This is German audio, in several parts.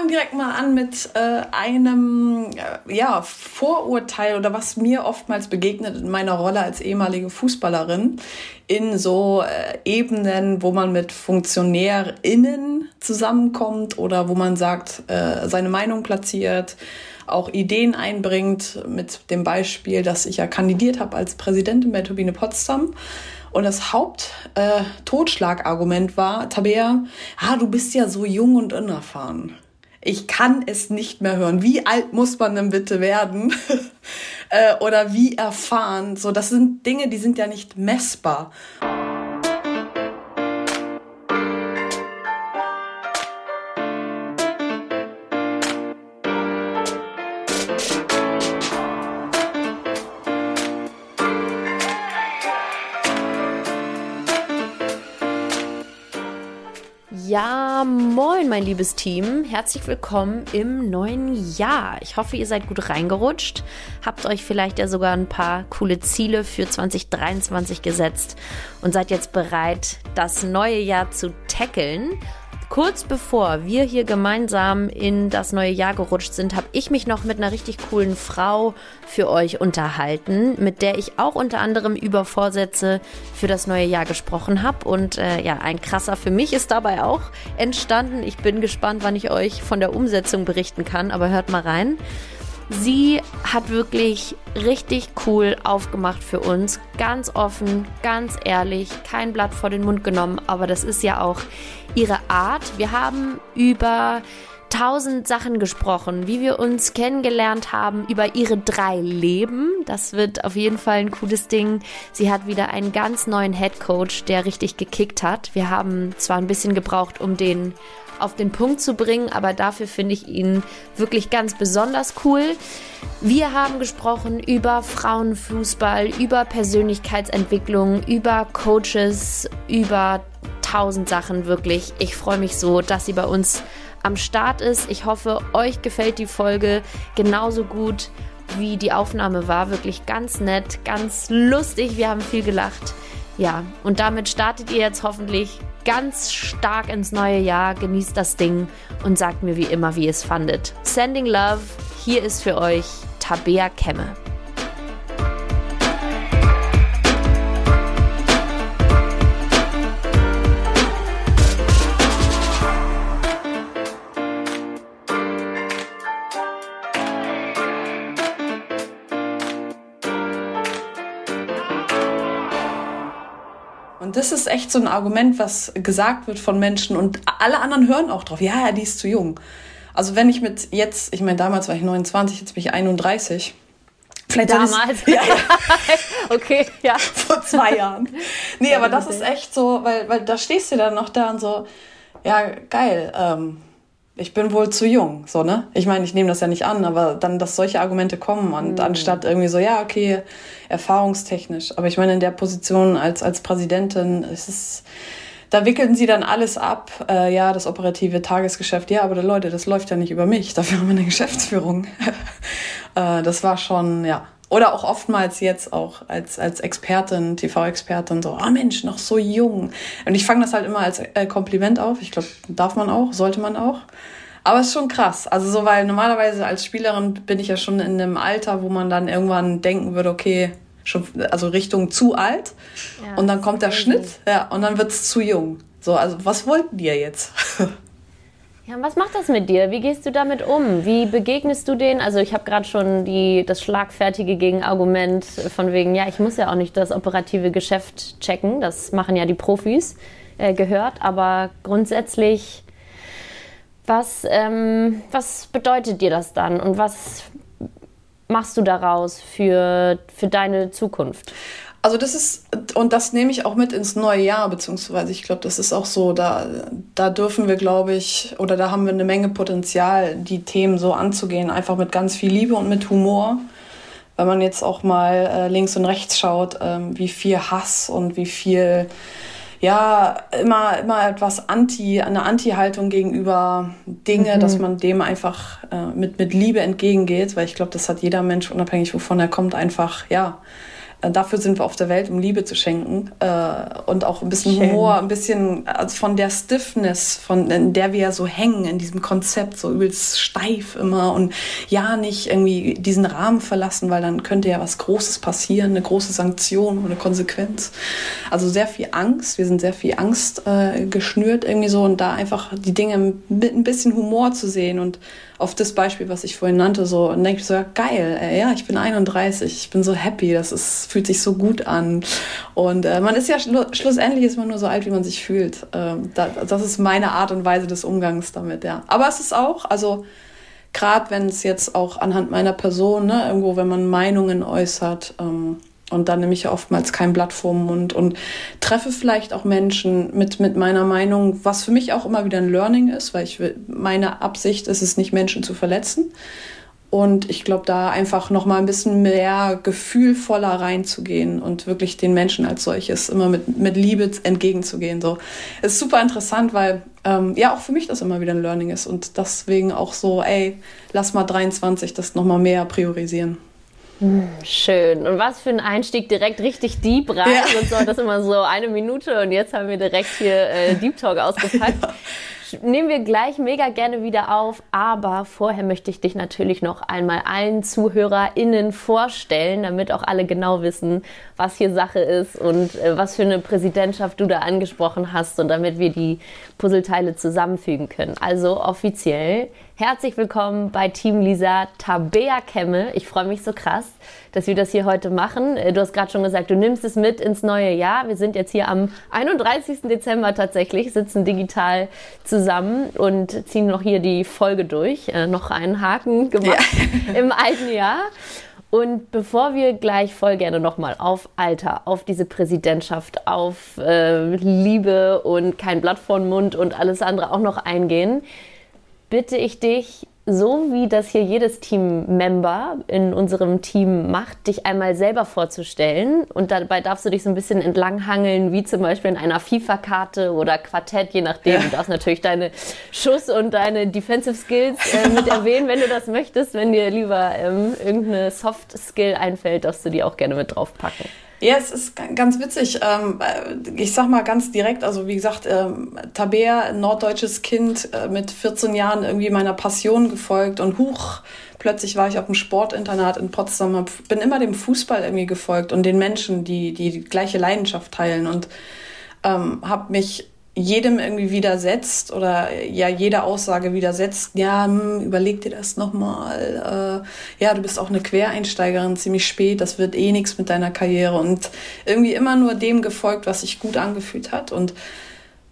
fange direkt mal an mit äh, einem äh, ja, Vorurteil oder was mir oftmals begegnet in meiner Rolle als ehemalige Fußballerin in so äh, Ebenen, wo man mit FunktionärInnen zusammenkommt oder wo man sagt, äh, seine Meinung platziert, auch Ideen einbringt, mit dem Beispiel, dass ich ja kandidiert habe als Präsidentin bei Turbine Potsdam. Und das Haupt-Totschlagargument äh, war, Tabea, ah, du bist ja so jung und unerfahren. Ich kann es nicht mehr hören. Wie alt muss man denn bitte werden? äh, oder wie erfahren? So, das sind Dinge, die sind ja nicht messbar. Moin, mein liebes Team. Herzlich willkommen im neuen Jahr. Ich hoffe, ihr seid gut reingerutscht. Habt euch vielleicht ja sogar ein paar coole Ziele für 2023 gesetzt und seid jetzt bereit, das neue Jahr zu tackeln. Kurz bevor wir hier gemeinsam in das neue Jahr gerutscht sind, habe ich mich noch mit einer richtig coolen Frau für euch unterhalten, mit der ich auch unter anderem über Vorsätze für das neue Jahr gesprochen habe. Und äh, ja, ein krasser für mich ist dabei auch entstanden. Ich bin gespannt, wann ich euch von der Umsetzung berichten kann, aber hört mal rein. Sie hat wirklich richtig cool aufgemacht für uns. Ganz offen, ganz ehrlich, kein Blatt vor den Mund genommen, aber das ist ja auch ihre Art. Wir haben über tausend Sachen gesprochen, wie wir uns kennengelernt haben, über ihre drei Leben. Das wird auf jeden Fall ein cooles Ding. Sie hat wieder einen ganz neuen Head Coach, der richtig gekickt hat. Wir haben zwar ein bisschen gebraucht, um den auf den Punkt zu bringen, aber dafür finde ich ihn wirklich ganz besonders cool. Wir haben gesprochen über Frauenfußball, über Persönlichkeitsentwicklung, über Coaches, über tausend Sachen wirklich. Ich freue mich so, dass sie bei uns am Start ist. Ich hoffe, euch gefällt die Folge genauso gut wie die Aufnahme war. Wirklich ganz nett, ganz lustig. Wir haben viel gelacht. Ja, und damit startet ihr jetzt hoffentlich ganz stark ins neue Jahr. Genießt das Ding und sagt mir wie immer, wie ihr es fandet. Sending Love, hier ist für euch Tabea Kemme. Und das ist echt so ein Argument, was gesagt wird von Menschen und alle anderen hören auch drauf. Ja, die ist zu jung. Also wenn ich mit jetzt, ich meine, damals war ich 29, jetzt bin ich 31. Vielleicht damals. Ja. okay, ja. Vor zwei Jahren. Nee, aber das ist echt so, weil, weil da stehst du dann noch da und so, ja, geil. Ähm, ich bin wohl zu jung, so, ne? Ich meine, ich nehme das ja nicht an, aber dann, dass solche Argumente kommen und mhm. anstatt irgendwie so, ja, okay, erfahrungstechnisch. Aber ich meine, in der Position als, als Präsidentin ist es, da wickeln sie dann alles ab, äh, ja, das operative Tagesgeschäft, ja, aber Leute, das läuft ja nicht über mich, dafür haben wir eine Geschäftsführung. äh, das war schon, ja, oder auch oftmals jetzt auch als, als Expertin, TV-Expertin, so, ah oh Mensch, noch so jung. Und ich fange das halt immer als äh, Kompliment auf. Ich glaube, darf man auch, sollte man auch. Aber es ist schon krass. Also so, weil normalerweise als Spielerin bin ich ja schon in einem Alter, wo man dann irgendwann denken würde, okay, schon, also Richtung zu alt. Ja, und dann kommt der Schnitt, ja, und dann wird's zu jung. So, also was wollten die jetzt? Ja, was macht das mit dir? Wie gehst du damit um? Wie begegnest du denen? Also ich habe gerade schon die, das schlagfertige Gegenargument von wegen, ja, ich muss ja auch nicht das operative Geschäft checken, das machen ja die Profis, äh, gehört. Aber grundsätzlich, was, ähm, was bedeutet dir das dann und was machst du daraus für, für deine Zukunft? Also das ist, und das nehme ich auch mit ins neue Jahr, beziehungsweise ich glaube, das ist auch so, da, da dürfen wir, glaube ich, oder da haben wir eine Menge Potenzial, die Themen so anzugehen, einfach mit ganz viel Liebe und mit Humor. Wenn man jetzt auch mal äh, links und rechts schaut, ähm, wie viel Hass und wie viel, ja, immer, immer etwas Anti, eine Anti-Haltung gegenüber Dinge, mhm. dass man dem einfach äh, mit, mit Liebe entgegengeht, weil ich glaube, das hat jeder Mensch, unabhängig wovon er kommt, einfach, ja, dafür sind wir auf der Welt, um Liebe zu schenken äh, und auch ein bisschen Schön. Humor, ein bisschen also von der Stiffness, von in der wir ja so hängen in diesem Konzept, so übelst steif immer und ja nicht irgendwie diesen Rahmen verlassen, weil dann könnte ja was Großes passieren, eine große Sanktion oder eine Konsequenz. Also sehr viel Angst, wir sind sehr viel Angst äh, geschnürt irgendwie so und da einfach die Dinge mit ein bisschen Humor zu sehen und auf das Beispiel, was ich vorhin nannte, so und denke so, ja, geil, ey, ja, ich bin 31, ich bin so happy, das ist, fühlt sich so gut an. Und äh, man ist ja schlu schlussendlich ist man nur so alt, wie man sich fühlt. Ähm, da, das ist meine Art und Weise des Umgangs damit, ja. Aber es ist auch, also gerade wenn es jetzt auch anhand meiner Person, ne, irgendwo, wenn man Meinungen äußert, ähm, und dann nehme ich ja oftmals kein Blatt vorm Mund und treffe vielleicht auch Menschen mit, mit meiner Meinung, was für mich auch immer wieder ein Learning ist, weil ich will, meine Absicht ist es nicht, Menschen zu verletzen. Und ich glaube, da einfach noch mal ein bisschen mehr gefühlvoller reinzugehen und wirklich den Menschen als solches immer mit, mit Liebe entgegenzugehen. So ist super interessant, weil ähm, ja auch für mich das immer wieder ein Learning ist und deswegen auch so, ey, lass mal 23 das noch mal mehr priorisieren. Schön. Und was für ein Einstieg direkt richtig deep rein. Ja. Sonst war das immer so eine Minute und jetzt haben wir direkt hier äh, Deep Talk ausgepackt. Ja nehmen wir gleich mega gerne wieder auf. Aber vorher möchte ich dich natürlich noch einmal allen ZuhörerInnen vorstellen, damit auch alle genau wissen, was hier Sache ist und äh, was für eine Präsidentschaft du da angesprochen hast und damit wir die Puzzleteile zusammenfügen können. Also offiziell herzlich willkommen bei Team Lisa Tabea Kemme. Ich freue mich so krass dass wir das hier heute machen. Äh, du hast gerade schon gesagt, du nimmst es mit ins neue Jahr. Wir sind jetzt hier am 31. Dezember tatsächlich, sitzen digital zusammen und ziehen noch hier die Folge durch. Äh, noch einen Haken gemacht ja. im alten Jahr. Und bevor wir gleich voll gerne nochmal auf Alter, auf diese Präsidentschaft, auf äh, Liebe und kein Blatt vor den Mund und alles andere auch noch eingehen, bitte ich dich, so wie das hier jedes Team-Member in unserem Team macht, dich einmal selber vorzustellen. Und dabei darfst du dich so ein bisschen entlanghangeln, wie zum Beispiel in einer FIFA-Karte oder Quartett, je nachdem. Ja. Du darfst natürlich deine Schuss- und deine Defensive Skills äh, mit erwähnen, wenn du das möchtest. Wenn dir lieber ähm, irgendeine Soft-Skill einfällt, darfst du die auch gerne mit draufpacken. Ja, es ist ganz witzig. Ähm, ich sag mal ganz direkt, also wie gesagt, ähm, Tabea, norddeutsches Kind, äh, mit 14 Jahren irgendwie meiner Passion gefolgt und huch, plötzlich war ich auf dem Sportinternat in Potsdam, bin immer dem Fußball irgendwie gefolgt und den Menschen, die die, die gleiche Leidenschaft teilen und ähm, habe mich jedem irgendwie widersetzt oder ja jede Aussage widersetzt, ja, hm, überleg dir das nochmal, äh, ja, du bist auch eine Quereinsteigerin ziemlich spät, das wird eh nichts mit deiner Karriere und irgendwie immer nur dem gefolgt, was sich gut angefühlt hat und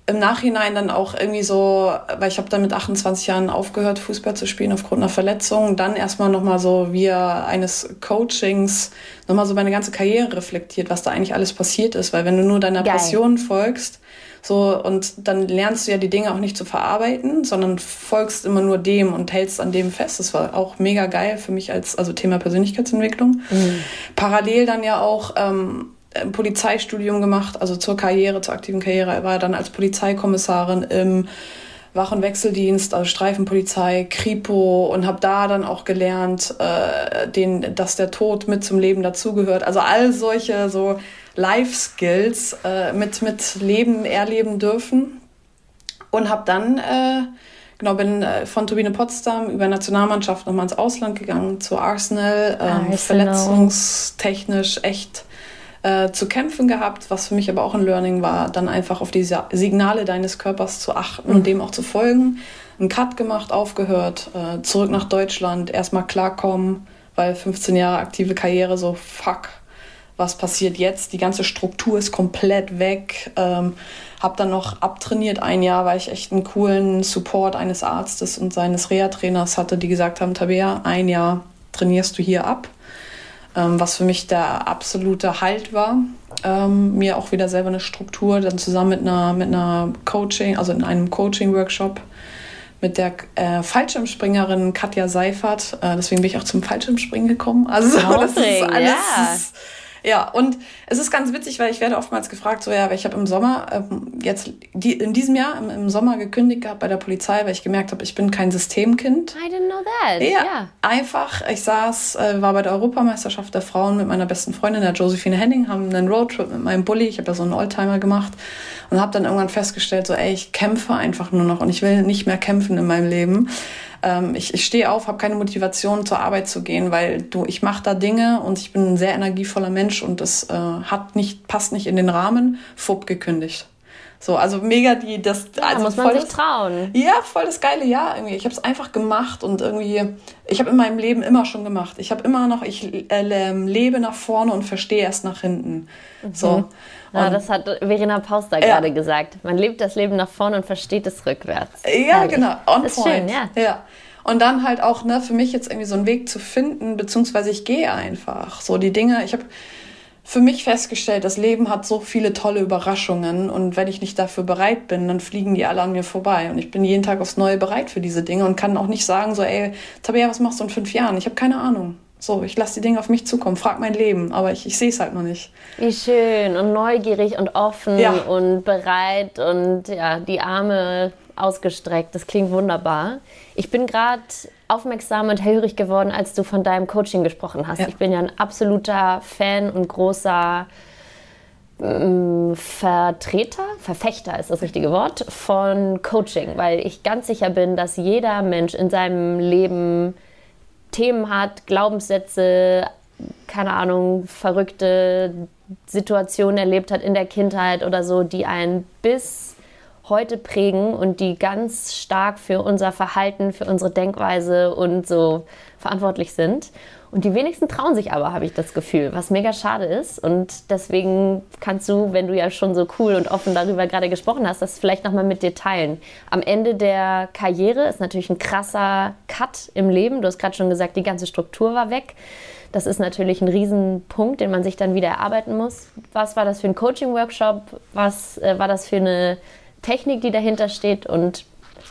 im Nachhinein dann auch irgendwie so, weil ich habe dann mit 28 Jahren aufgehört, Fußball zu spielen aufgrund einer Verletzung, dann erstmal nochmal so via eines Coachings nochmal so meine ganze Karriere reflektiert, was da eigentlich alles passiert ist, weil wenn du nur deiner Geil. Passion folgst, so, und dann lernst du ja die Dinge auch nicht zu verarbeiten, sondern folgst immer nur dem und hältst an dem fest. Das war auch mega geil für mich als, also Thema Persönlichkeitsentwicklung. Mhm. Parallel dann ja auch, ähm, ein Polizeistudium gemacht, also zur Karriere, zur aktiven Karriere. Er war dann als Polizeikommissarin im Wach- und Wechseldienst, also Streifenpolizei, Kripo und habe da dann auch gelernt, äh, den, dass der Tod mit zum Leben dazugehört. Also all solche so Life Skills äh, mit, mit Leben erleben dürfen. Und habe dann, äh, genau, bin äh, von Turbine Potsdam über Nationalmannschaft nochmal ins Ausland gegangen, zu Arsenal, ähm, verletzungstechnisch echt äh, zu kämpfen gehabt, was für mich aber auch ein Learning war, dann einfach auf die Signale deines Körpers zu achten mhm. und dem auch zu folgen. Einen Cut gemacht, aufgehört, äh, zurück nach Deutschland, erstmal klarkommen, weil 15 Jahre aktive Karriere so, fuck, was passiert jetzt? Die ganze Struktur ist komplett weg. Ähm, habe dann noch abtrainiert ein Jahr, weil ich echt einen coolen Support eines Arztes und seines Reha-Trainers hatte, die gesagt haben, Tabea, ein Jahr trainierst du hier ab. Ähm, was für mich der absolute Halt war. Ähm, mir auch wieder selber eine Struktur, dann zusammen mit einer, mit einer Coaching, also in einem Coaching-Workshop mit der äh, Fallschirmspringerin Katja Seifert. Äh, deswegen bin ich auch zum Fallschirmspringen gekommen. Also das ist alles. Ja. Ist, Ja, und es ist ganz witzig, weil ich werde oftmals gefragt, so ja, weil ich habe im Sommer, ähm, jetzt die, in diesem Jahr im, im, Sommer gekündigt gehabt bei der Polizei, weil ich gemerkt habe, ich bin kein Systemkind. I didn't know that. Ja, yeah. einfach, ich saß, äh, war bei der Europameisterschaft der Frauen mit meiner besten Freundin, der Josephine Henning, haben einen Roadtrip mit meinem Bulli, ich habe ja so einen Oldtimer gemacht und habe dann irgendwann festgestellt, so ey, ich kämpfe einfach nur noch und ich will nicht mehr kämpfen in meinem Leben ähm, ich, ich stehe auf, habe keine Motivation zur Arbeit zu gehen, weil du, ich mache da Dinge und ich bin ein sehr energievoller Mensch und das äh, hat nicht, passt nicht in den Rahmen, fupp gekündigt. So, also mega die, das, ja, also muss man sich das, trauen. Ja, voll das geile Jahr irgendwie. Ich habe es einfach gemacht und irgendwie, ich habe in meinem Leben immer schon gemacht. Ich habe immer noch, ich äh, lebe nach vorne und verstehe erst nach hinten. Mhm. So. Ja, das hat Verena Pauster ja. gerade gesagt. Man lebt das Leben nach vorne und versteht es rückwärts. Ja, Herrlich. genau. On das ist point. schön, ja. ja. Und dann halt auch, ne, für mich jetzt irgendwie so einen Weg zu finden, beziehungsweise ich gehe einfach. So die Dinge, ich habe für mich festgestellt, das Leben hat so viele tolle Überraschungen und wenn ich nicht dafür bereit bin, dann fliegen die alle an mir vorbei. Und ich bin jeden Tag aufs Neue bereit für diese Dinge und kann auch nicht sagen, so, ey, Tabea, was machst du in fünf Jahren? Ich habe keine Ahnung. So, ich lasse die Dinge auf mich zukommen, frag mein Leben, aber ich, ich sehe es halt noch nicht. Wie schön und neugierig und offen ja. und bereit und ja, die Arme ausgestreckt. Das klingt wunderbar. Ich bin gerade aufmerksam und hellhörig geworden, als du von deinem Coaching gesprochen hast. Ja. Ich bin ja ein absoluter Fan und großer ähm, Vertreter, Verfechter ist das richtige Wort, von Coaching, weil ich ganz sicher bin, dass jeder Mensch in seinem Leben Themen hat, Glaubenssätze, keine Ahnung, verrückte Situationen erlebt hat in der Kindheit oder so, die einen bis heute prägen und die ganz stark für unser Verhalten, für unsere Denkweise und so verantwortlich sind. Und die wenigsten trauen sich aber, habe ich das Gefühl, was mega schade ist. Und deswegen kannst du, wenn du ja schon so cool und offen darüber gerade gesprochen hast, das vielleicht nochmal mit dir teilen. Am Ende der Karriere ist natürlich ein krasser Cut im Leben. Du hast gerade schon gesagt, die ganze Struktur war weg. Das ist natürlich ein Riesenpunkt, den man sich dann wieder erarbeiten muss. Was war das für ein Coaching-Workshop? Was äh, war das für eine Technik, die dahinter steht? Und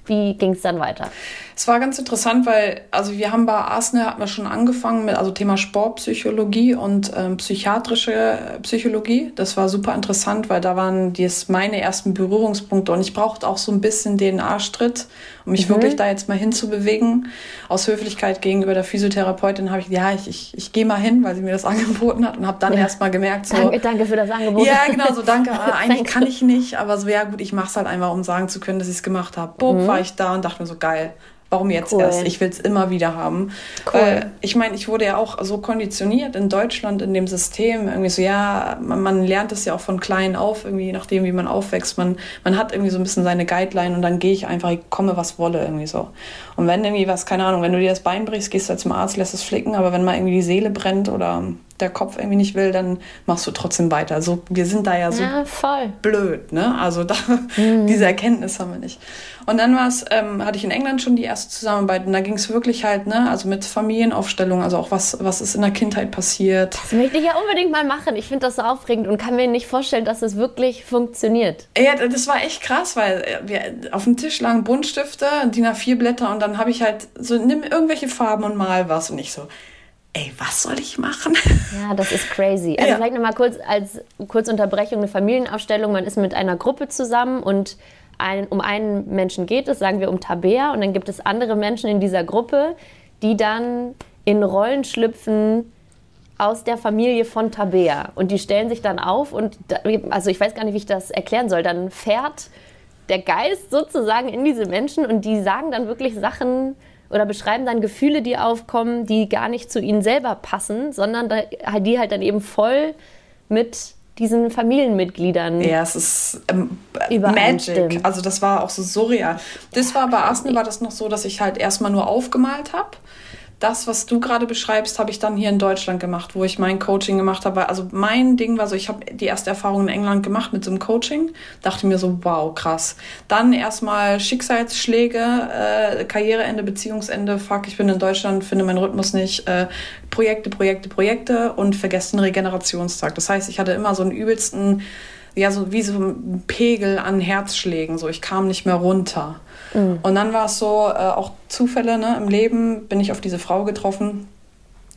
wie ging es dann weiter? Es war ganz interessant, weil, also wir haben bei Arsenal hatten wir schon angefangen mit, also Thema Sportpsychologie und ähm, psychiatrische Psychologie. Das war super interessant, weil da waren dies meine ersten Berührungspunkte und ich brauchte auch so ein bisschen den Arschtritt, um mich mhm. wirklich da jetzt mal hinzubewegen. Aus Höflichkeit gegenüber der Physiotherapeutin habe ich, ja, ich, ich, ich gehe mal hin, weil sie mir das angeboten hat und habe dann ja. erst mal gemerkt, so. Danke, danke für das Angebot. Ja, genau, so danke. Ah, eigentlich kann ich nicht, aber so, ja gut, ich mache es halt einfach, um sagen zu können, dass ich es gemacht habe. Bob, mhm. war ich da und dachte mir so, geil Warum jetzt cool. erst? Ich will es immer wieder haben. Cool. Weil ich meine, ich wurde ja auch so konditioniert in Deutschland, in dem System. Irgendwie so, ja, man, man lernt es ja auch von klein auf, irgendwie nachdem, wie man aufwächst. Man, man hat irgendwie so ein bisschen seine Guideline und dann gehe ich einfach, ich komme, was wolle, irgendwie so. Und wenn irgendwie was, keine Ahnung, wenn du dir das Bein brichst, gehst du halt zum Arzt, lässt es flicken, aber wenn mal irgendwie die Seele brennt oder der Kopf irgendwie nicht will, dann machst du trotzdem weiter. Also wir sind da ja so ja, blöd, ne? Also da, mhm. diese Erkenntnis haben wir nicht. Und dann war es, ähm, hatte ich in England schon die erste Zusammenarbeit und da ging es wirklich halt, ne, also mit Familienaufstellung, also auch was, was ist in der Kindheit passiert. Das möchte ich ja unbedingt mal machen. Ich finde das so aufregend und kann mir nicht vorstellen, dass es wirklich funktioniert. Ja, das war echt krass, weil äh, wir, auf dem Tisch lagen Buntstifte, DIN A4 Blätter und dann habe ich halt so, nimm irgendwelche Farben und mal was und ich so, ey, was soll ich machen? Ja, das ist crazy. Also ja. vielleicht nochmal kurz als kurze Unterbrechung, eine Familienaufstellung. Man ist mit einer Gruppe zusammen und ein, um einen Menschen geht es, sagen wir um Tabea, und dann gibt es andere Menschen in dieser Gruppe, die dann in Rollen schlüpfen aus der Familie von Tabea. Und die stellen sich dann auf und, da, also ich weiß gar nicht, wie ich das erklären soll, dann fährt der Geist sozusagen in diese Menschen und die sagen dann wirklich Sachen, oder beschreiben dann Gefühle, die aufkommen, die gar nicht zu ihnen selber passen, sondern die halt dann eben voll mit diesen Familienmitgliedern. Ja, es ist ähm, Magic. Also das war auch so surreal. Das war bei Arsenal war das noch so, dass ich halt erstmal nur aufgemalt habe das, was du gerade beschreibst, habe ich dann hier in Deutschland gemacht, wo ich mein Coaching gemacht habe. Also mein Ding war so, ich habe die erste Erfahrung in England gemacht mit so einem Coaching, dachte mir so, wow, krass. Dann erstmal Schicksalsschläge, äh, Karriereende, Beziehungsende, fuck, ich bin in Deutschland, finde meinen Rhythmus nicht, äh, Projekte, Projekte, Projekte und vergesse den Regenerationstag. Das heißt, ich hatte immer so einen übelsten, ja, so wie so ein Pegel an Herzschlägen, so ich kam nicht mehr runter. Mhm. Und dann war es so, äh, auch Zufälle ne, im Leben bin ich auf diese Frau getroffen.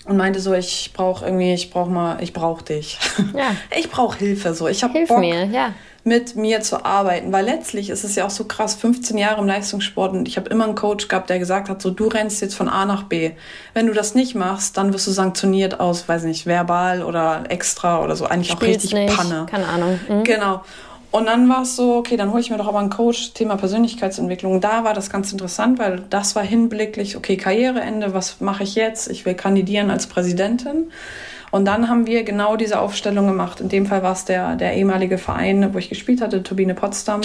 und meinte so, ich brauche irgendwie, ich brauche mal, ich brauche dich. Ja. Ich brauche Hilfe so. Ich habe Bock mir, ja. mit mir zu arbeiten, weil letztlich ist es ja auch so krass, 15 Jahre im Leistungssport und ich habe immer einen Coach gehabt, der gesagt hat, so du rennst jetzt von A nach B. Wenn du das nicht machst, dann wirst du sanktioniert aus, weiß nicht, verbal oder extra oder so, eigentlich Spielst auch richtig nicht. Panne. Keine Ahnung. Mhm. Genau. Und dann war es so, okay, dann hole ich mir doch aber einen Coach, Thema Persönlichkeitsentwicklung. Da war das ganz interessant, weil das war hinblicklich, okay, Karriereende, was mache ich jetzt? Ich will kandidieren als Präsidentin. Und dann haben wir genau diese Aufstellung gemacht. In dem Fall war es der, der ehemalige Verein, wo ich gespielt hatte, Turbine Potsdam.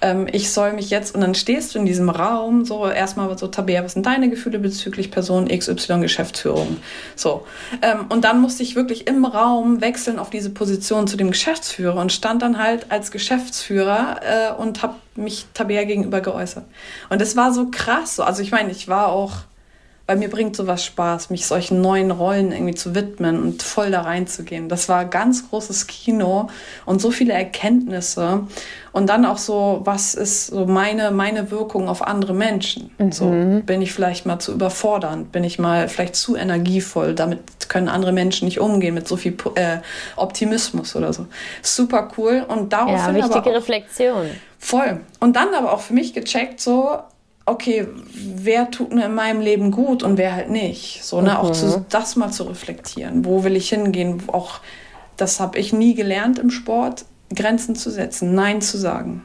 Ähm, ich soll mich jetzt, und dann stehst du in diesem Raum, so erstmal so, Tabea, was sind deine Gefühle bezüglich Person XY Geschäftsführung? So. Ähm, und dann musste ich wirklich im Raum wechseln auf diese Position zu dem Geschäftsführer und stand dann halt als Geschäftsführer äh, und habe mich Tabea gegenüber geäußert. Und es war so krass. So. Also ich meine, ich war auch weil mir bringt sowas Spaß, mich solchen neuen Rollen irgendwie zu widmen und voll da reinzugehen. Das war ganz großes Kino und so viele Erkenntnisse und dann auch so, was ist so meine, meine Wirkung auf andere Menschen? Mhm. So, bin ich vielleicht mal zu überfordernd? Bin ich mal vielleicht zu energievoll? Damit können andere Menschen nicht umgehen mit so viel äh, Optimismus oder so. Super cool und daraufhin ja, wichtige auch, Reflexion. Voll. Und dann aber auch für mich gecheckt, so, okay, wer tut mir in meinem Leben gut und wer halt nicht. So, ne, mhm. auch zu, das mal zu reflektieren. Wo will ich hingehen? Auch das habe ich nie gelernt im Sport, Grenzen zu setzen, Nein zu sagen.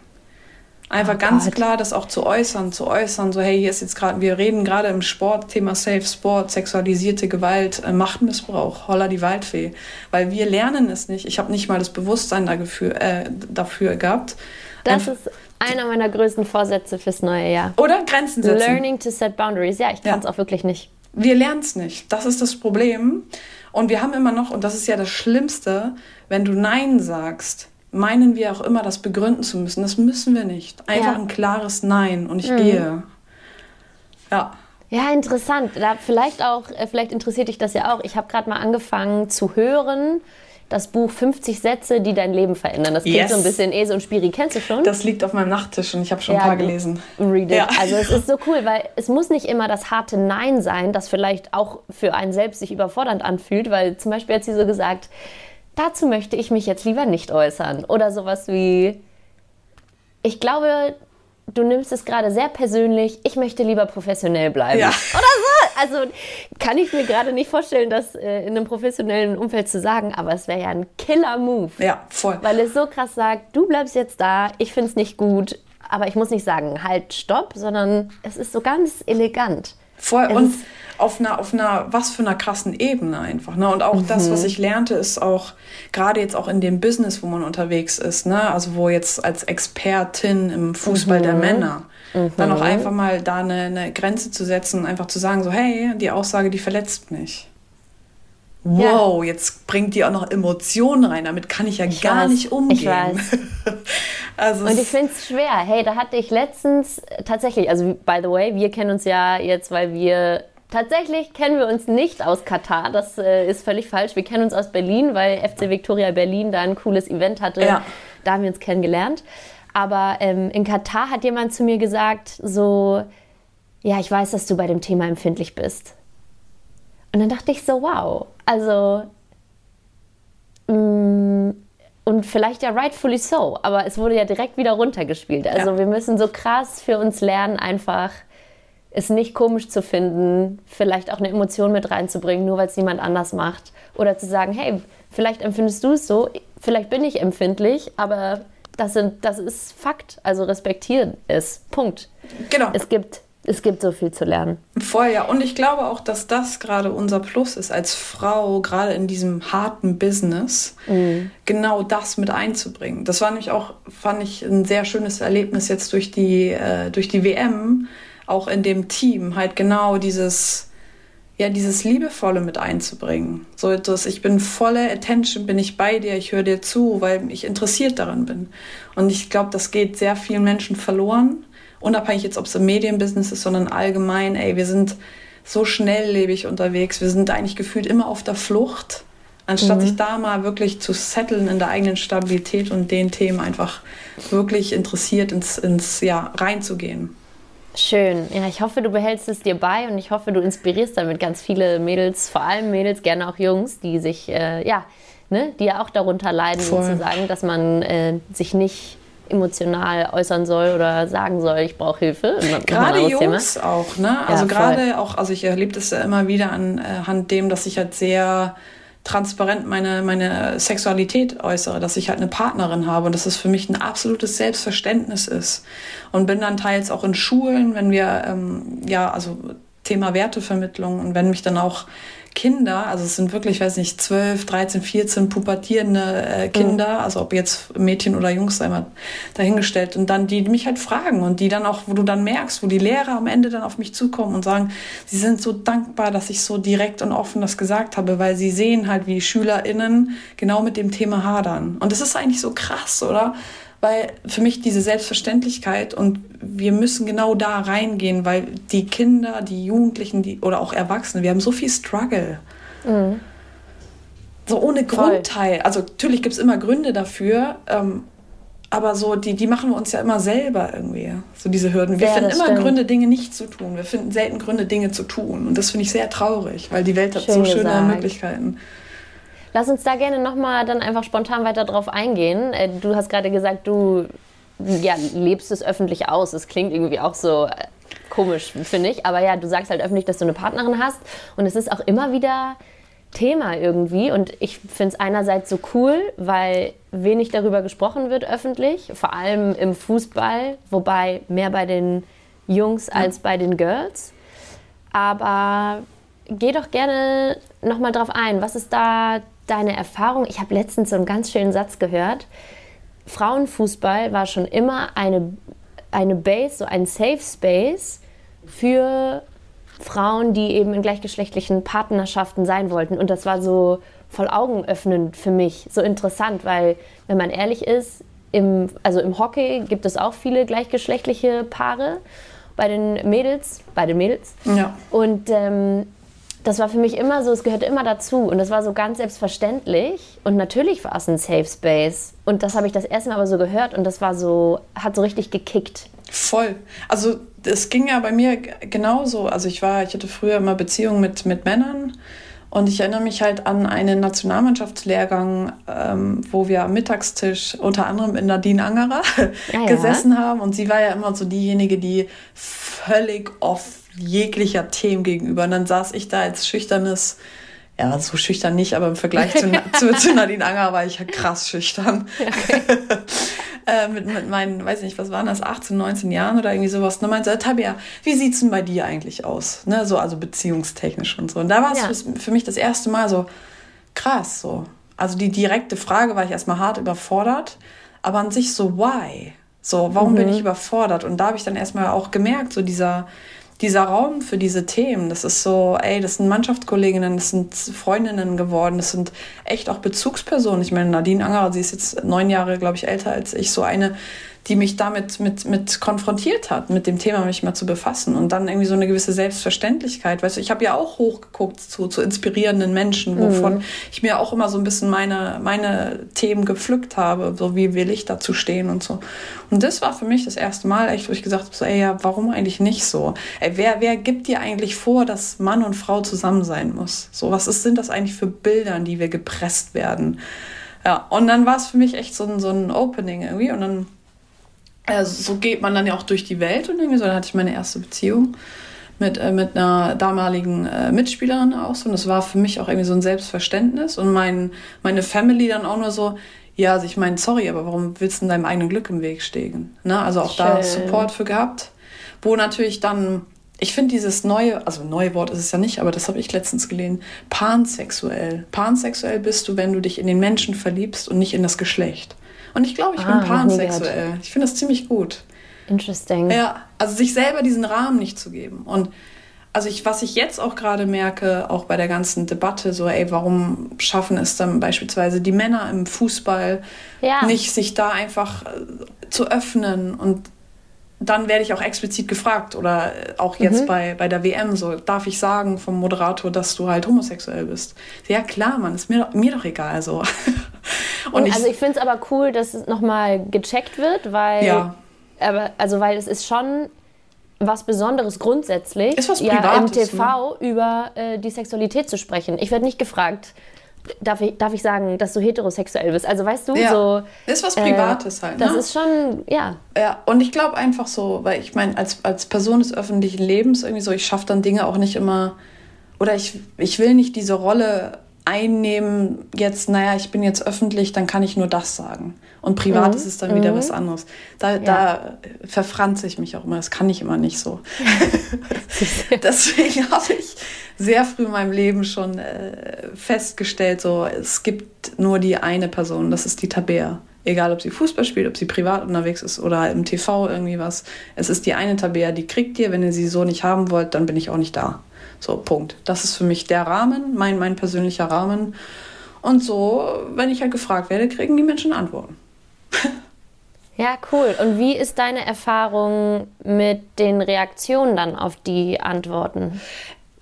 Einfach oh ganz Gott. klar das auch zu äußern, zu äußern, so hey, hier ist jetzt gerade, wir reden gerade im Sport, Thema Safe Sport, sexualisierte Gewalt, äh, Machtmissbrauch, holla die Waldfee. Weil wir lernen es nicht. Ich habe nicht mal das Bewusstsein dafür, äh, dafür gehabt. Das Einf ist einer meiner größten Vorsätze fürs neue Jahr. Oder Grenzen setzen. Learning to set boundaries. Ja, ich kann es ja. auch wirklich nicht. Wir lernen es nicht. Das ist das Problem. Und wir haben immer noch, und das ist ja das Schlimmste, wenn du Nein sagst, meinen wir auch immer, das begründen zu müssen. Das müssen wir nicht. Einfach ja. ein klares Nein und ich mhm. gehe. Ja. Ja, interessant. Da vielleicht auch, äh, vielleicht interessiert dich das ja auch. Ich habe gerade mal angefangen zu hören, das Buch 50 Sätze, die dein Leben verändern. Das klingt yes. so ein bisschen eh so ein Spiri. Kennst du schon? Das liegt auf meinem Nachttisch und ich habe schon ja, ein paar gelesen. Read it. Ja. Also es ist so cool, weil es muss nicht immer das harte Nein sein, das vielleicht auch für einen selbst sich überfordernd anfühlt, weil zum Beispiel hat sie so gesagt, dazu möchte ich mich jetzt lieber nicht äußern. Oder sowas wie, ich glaube, du nimmst es gerade sehr persönlich, ich möchte lieber professionell bleiben. Ja. Oder so. Also kann ich mir gerade nicht vorstellen, das äh, in einem professionellen Umfeld zu sagen, aber es wäre ja ein Killer-Move. Ja, voll. Weil es so krass sagt, du bleibst jetzt da, ich finde es nicht gut, aber ich muss nicht sagen, halt, stopp, sondern es ist so ganz elegant. Voll. Es und auf einer, auf einer, was für einer krassen Ebene einfach. Ne? Und auch mhm. das, was mhm. ich lernte, ist auch, gerade jetzt auch in dem Business, wo man unterwegs ist, ne? also wo jetzt als Expertin im Fußball mhm. der Männer, mhm. dann auch einfach mal da eine, eine Grenze zu setzen, einfach zu sagen, so, hey, die Aussage, die verletzt mich. Wow, ja. jetzt bringt die auch noch Emotionen rein. Damit kann ich ja ich gar weiß, nicht umgehen. Ich weiß. also und ich finde es schwer. Hey, da hatte ich letztens tatsächlich, also by the way, wir kennen uns ja jetzt, weil wir Tatsächlich kennen wir uns nicht aus Katar. Das äh, ist völlig falsch. Wir kennen uns aus Berlin, weil FC Victoria Berlin da ein cooles Event hatte. Ja. Da haben wir uns kennengelernt. Aber ähm, in Katar hat jemand zu mir gesagt, so, ja, ich weiß, dass du bei dem Thema empfindlich bist. Und dann dachte ich so, wow. Also, mh, mm, und vielleicht ja rightfully so, aber es wurde ja direkt wieder runtergespielt. Also ja. wir müssen so krass für uns lernen, einfach es nicht komisch zu finden, vielleicht auch eine Emotion mit reinzubringen, nur weil es jemand anders macht. Oder zu sagen, hey, vielleicht empfindest du es so, vielleicht bin ich empfindlich, aber das, sind, das ist Fakt. Also respektieren es. Punkt. Genau. Es gibt, es gibt so viel zu lernen. Vorher. Und ich glaube auch, dass das gerade unser Plus ist, als Frau, gerade in diesem harten Business, mhm. genau das mit einzubringen. Das war nämlich auch, fand ich, ein sehr schönes Erlebnis jetzt durch die, äh, durch die WM auch in dem Team halt genau dieses, ja, dieses Liebevolle mit einzubringen. So etwas, ich bin voller Attention, bin ich bei dir, ich höre dir zu, weil ich interessiert daran bin. Und ich glaube, das geht sehr vielen Menschen verloren, unabhängig jetzt, ob es im Medienbusiness ist, sondern allgemein, ey, wir sind so schnelllebig unterwegs, wir sind eigentlich gefühlt immer auf der Flucht, anstatt mhm. sich da mal wirklich zu setteln in der eigenen Stabilität und den Themen einfach wirklich interessiert ins, ins ja, reinzugehen. Schön. Ja, ich hoffe, du behältst es dir bei und ich hoffe, du inspirierst damit ganz viele Mädels, vor allem Mädels, gerne auch Jungs, die sich, äh, ja, ne, die ja auch darunter leiden, Voll. sozusagen, dass man äh, sich nicht emotional äußern soll oder sagen soll, ich brauche Hilfe. Gerade Jungs Thema. auch, ne? Also ja, gerade auch, also ich erlebe das ja immer wieder anhand dem, dass ich halt sehr transparent meine, meine Sexualität äußere, dass ich halt eine Partnerin habe und dass es für mich ein absolutes Selbstverständnis ist. Und bin dann teils auch in Schulen, wenn wir, ähm, ja, also Thema Wertevermittlung und wenn mich dann auch Kinder, also es sind wirklich, weiß nicht, 12, 13, 14 pubertierende äh, Kinder, mhm. also ob jetzt Mädchen oder Jungs, sei mal dahingestellt, und dann die mich halt fragen und die dann auch, wo du dann merkst, wo die Lehrer am Ende dann auf mich zukommen und sagen, sie sind so dankbar, dass ich so direkt und offen das gesagt habe, weil sie sehen halt, wie SchülerInnen genau mit dem Thema hadern. Und das ist eigentlich so krass, oder? Weil für mich diese Selbstverständlichkeit und wir müssen genau da reingehen, weil die Kinder, die Jugendlichen die, oder auch Erwachsene, wir haben so viel Struggle. Mhm. So ohne Grundteil. Also natürlich gibt es immer Gründe dafür, ähm, aber so, die, die machen wir uns ja immer selber irgendwie, so diese Hürden. Wir ja, finden immer stimmt. Gründe, Dinge nicht zu tun. Wir finden selten Gründe, Dinge zu tun. Und das finde ich sehr traurig, weil die Welt hat Schön so schöne gesagt. Möglichkeiten. Lass uns da gerne nochmal dann einfach spontan weiter drauf eingehen. Äh, du hast gerade gesagt, du ja, lebst es öffentlich aus. Es klingt irgendwie auch so äh, komisch, finde ich. Aber ja, du sagst halt öffentlich, dass du eine Partnerin hast. Und es ist auch immer wieder Thema irgendwie. Und ich finde es einerseits so cool, weil wenig darüber gesprochen wird öffentlich. Vor allem im Fußball, wobei mehr bei den Jungs als bei den Girls. Aber geh doch gerne nochmal drauf ein. Was ist da deine Erfahrung? Ich habe letztens so einen ganz schönen Satz gehört. Frauenfußball war schon immer eine, eine Base, so ein Safe Space für Frauen, die eben in gleichgeschlechtlichen Partnerschaften sein wollten. Und das war so voll augenöffnend für mich, so interessant, weil, wenn man ehrlich ist, im, also im Hockey gibt es auch viele gleichgeschlechtliche Paare bei den Mädels, bei den Mädels. Ja. Und ähm, das war für mich immer so, es gehörte immer dazu und das war so ganz selbstverständlich und natürlich war es ein Safe Space und das habe ich das erste Mal aber so gehört und das war so, hat so richtig gekickt. Voll. Also es ging ja bei mir genauso. Also ich war, ich hatte früher immer Beziehungen mit, mit Männern und ich erinnere mich halt an einen Nationalmannschaftslehrgang, ähm, wo wir am Mittagstisch unter anderem in Nadine Angerer ja, gesessen ja. haben und sie war ja immer so diejenige, die völlig off jeglicher Themen gegenüber. Und dann saß ich da als schüchternes, ja, so schüchtern nicht, aber im Vergleich zu, zu, zu Nadine Anger war ich ja krass schüchtern. Okay. äh, mit, mit meinen, weiß nicht, was waren das, 18, 19 Jahren oder irgendwie sowas. Und dann meinte Tabia, wie sieht's denn bei dir eigentlich aus? Ne, so, also beziehungstechnisch und so. Und da war es ja. für, mich das erste Mal so krass, so. Also die direkte Frage war ich erstmal hart überfordert, aber an sich so, why? So, warum mhm. bin ich überfordert? Und da habe ich dann erstmal auch gemerkt, so dieser, dieser Raum für diese Themen, das ist so, ey, das sind Mannschaftskolleginnen, das sind Freundinnen geworden, das sind echt auch Bezugspersonen. Ich meine, Nadine Angerer, sie ist jetzt neun Jahre, glaube ich, älter als ich, so eine, die mich damit mit, mit konfrontiert hat, mit dem Thema mich mal zu befassen. Und dann irgendwie so eine gewisse Selbstverständlichkeit. Weißt du, ich habe ja auch hochgeguckt zu, zu inspirierenden Menschen, wovon mhm. ich mir auch immer so ein bisschen meine, meine Themen gepflückt habe, so wie will ich dazu stehen und so. Und das war für mich das erste Mal, echt, wo ich gesagt habe, so, ey, ja, warum eigentlich nicht so? Ey, wer, wer gibt dir eigentlich vor, dass Mann und Frau zusammen sein muss? So, was ist, sind das eigentlich für Bilder, in die wir gepresst werden? Ja, und dann war es für mich echt so ein, so ein Opening irgendwie und dann also so geht man dann ja auch durch die Welt und irgendwie so. Dann hatte ich meine erste Beziehung mit, äh, mit einer damaligen äh, Mitspielerin auch so. Und das war für mich auch irgendwie so ein Selbstverständnis. Und mein, meine Family dann auch nur so, ja, also ich meine, sorry, aber warum willst du deinem eigenen Glück im Weg stehen? Ne? Also auch Schön. da Support für gehabt. Wo natürlich dann, ich finde dieses neue, also neue Wort ist es ja nicht, aber das habe ich letztens gelesen, pansexuell. Pansexuell bist du, wenn du dich in den Menschen verliebst und nicht in das Geschlecht. Und ich glaube, ich ah, bin pansexuell. Ich finde das ziemlich gut. Interesting. Ja, also sich selber diesen Rahmen nicht zu geben. Und also ich, was ich jetzt auch gerade merke, auch bei der ganzen Debatte, so, ey, warum schaffen es dann beispielsweise die Männer im Fußball ja. nicht, sich da einfach äh, zu öffnen und dann werde ich auch explizit gefragt oder auch jetzt mhm. bei, bei der WM so, darf ich sagen vom Moderator, dass du halt homosexuell bist? Ja klar, Mann, ist mir, mir doch egal so. Und ich, also ich finde es aber cool, dass es nochmal gecheckt wird, weil, ja. aber, also weil es ist schon was Besonderes grundsätzlich, ist was ja, im TV ne? über äh, die Sexualität zu sprechen. Ich werde nicht gefragt, darf ich, darf ich sagen, dass du heterosexuell bist. Also weißt du, ja. so. Ist was Privates äh, halt. Ne? Das ist schon, ja. Ja, und ich glaube einfach so, weil ich meine, als, als Person des öffentlichen Lebens irgendwie so, ich schaffe dann Dinge auch nicht immer, oder ich, ich will nicht diese Rolle einnehmen, jetzt, naja, ich bin jetzt öffentlich, dann kann ich nur das sagen. Und privat mhm. ist es dann wieder mhm. was anderes. Da, ja. da verfranze ich mich auch immer. Das kann ich immer nicht so. Deswegen habe ich sehr früh in meinem Leben schon äh, festgestellt, so, es gibt nur die eine Person, das ist die Tabea. Egal, ob sie Fußball spielt, ob sie privat unterwegs ist oder im TV irgendwie was. Es ist die eine Tabea, die kriegt ihr. Wenn ihr sie so nicht haben wollt, dann bin ich auch nicht da. So, Punkt. Das ist für mich der Rahmen, mein, mein persönlicher Rahmen. Und so, wenn ich halt gefragt werde, kriegen die Menschen Antworten. ja, cool. Und wie ist deine Erfahrung mit den Reaktionen dann auf die Antworten?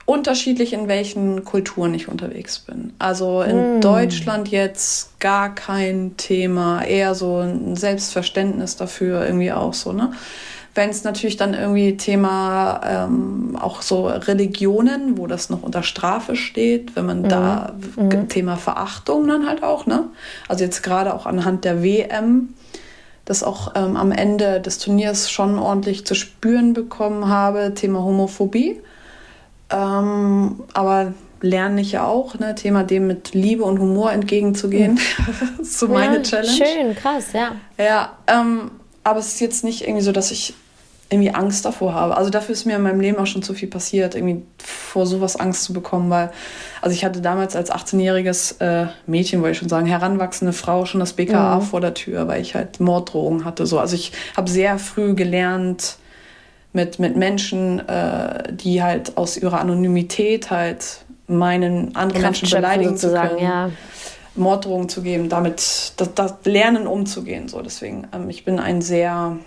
Unterschiedlich, in welchen Kulturen ich unterwegs bin. Also in mm. Deutschland jetzt gar kein Thema, eher so ein Selbstverständnis dafür irgendwie auch so, ne? Wenn es natürlich dann irgendwie Thema ähm, auch so Religionen, wo das noch unter Strafe steht, wenn man mhm. da mhm. Thema Verachtung dann halt auch, ne? Also jetzt gerade auch anhand der WM, das auch ähm, am Ende des Turniers schon ordentlich zu spüren bekommen habe, Thema Homophobie. Ähm, aber lerne ich ja auch, ne? Thema dem mit Liebe und Humor entgegenzugehen. Mhm. so ja, meine Challenge. Schön, krass, ja. Ja, ähm, aber es ist jetzt nicht irgendwie so, dass ich irgendwie Angst davor habe. Also dafür ist mir in meinem Leben auch schon zu viel passiert, irgendwie vor sowas Angst zu bekommen, weil, also ich hatte damals als 18-jähriges äh, Mädchen, wollte ich schon sagen, heranwachsende Frau schon das BKA mhm. vor der Tür, weil ich halt Morddrohungen hatte. So. Also ich habe sehr früh gelernt, mit, mit Menschen, äh, die halt aus ihrer Anonymität halt meinen anderen Menschen beleidigen zu können. Ja. Morddrohungen zu geben, damit das, das Lernen umzugehen. So. Deswegen, ähm, ich bin ein sehr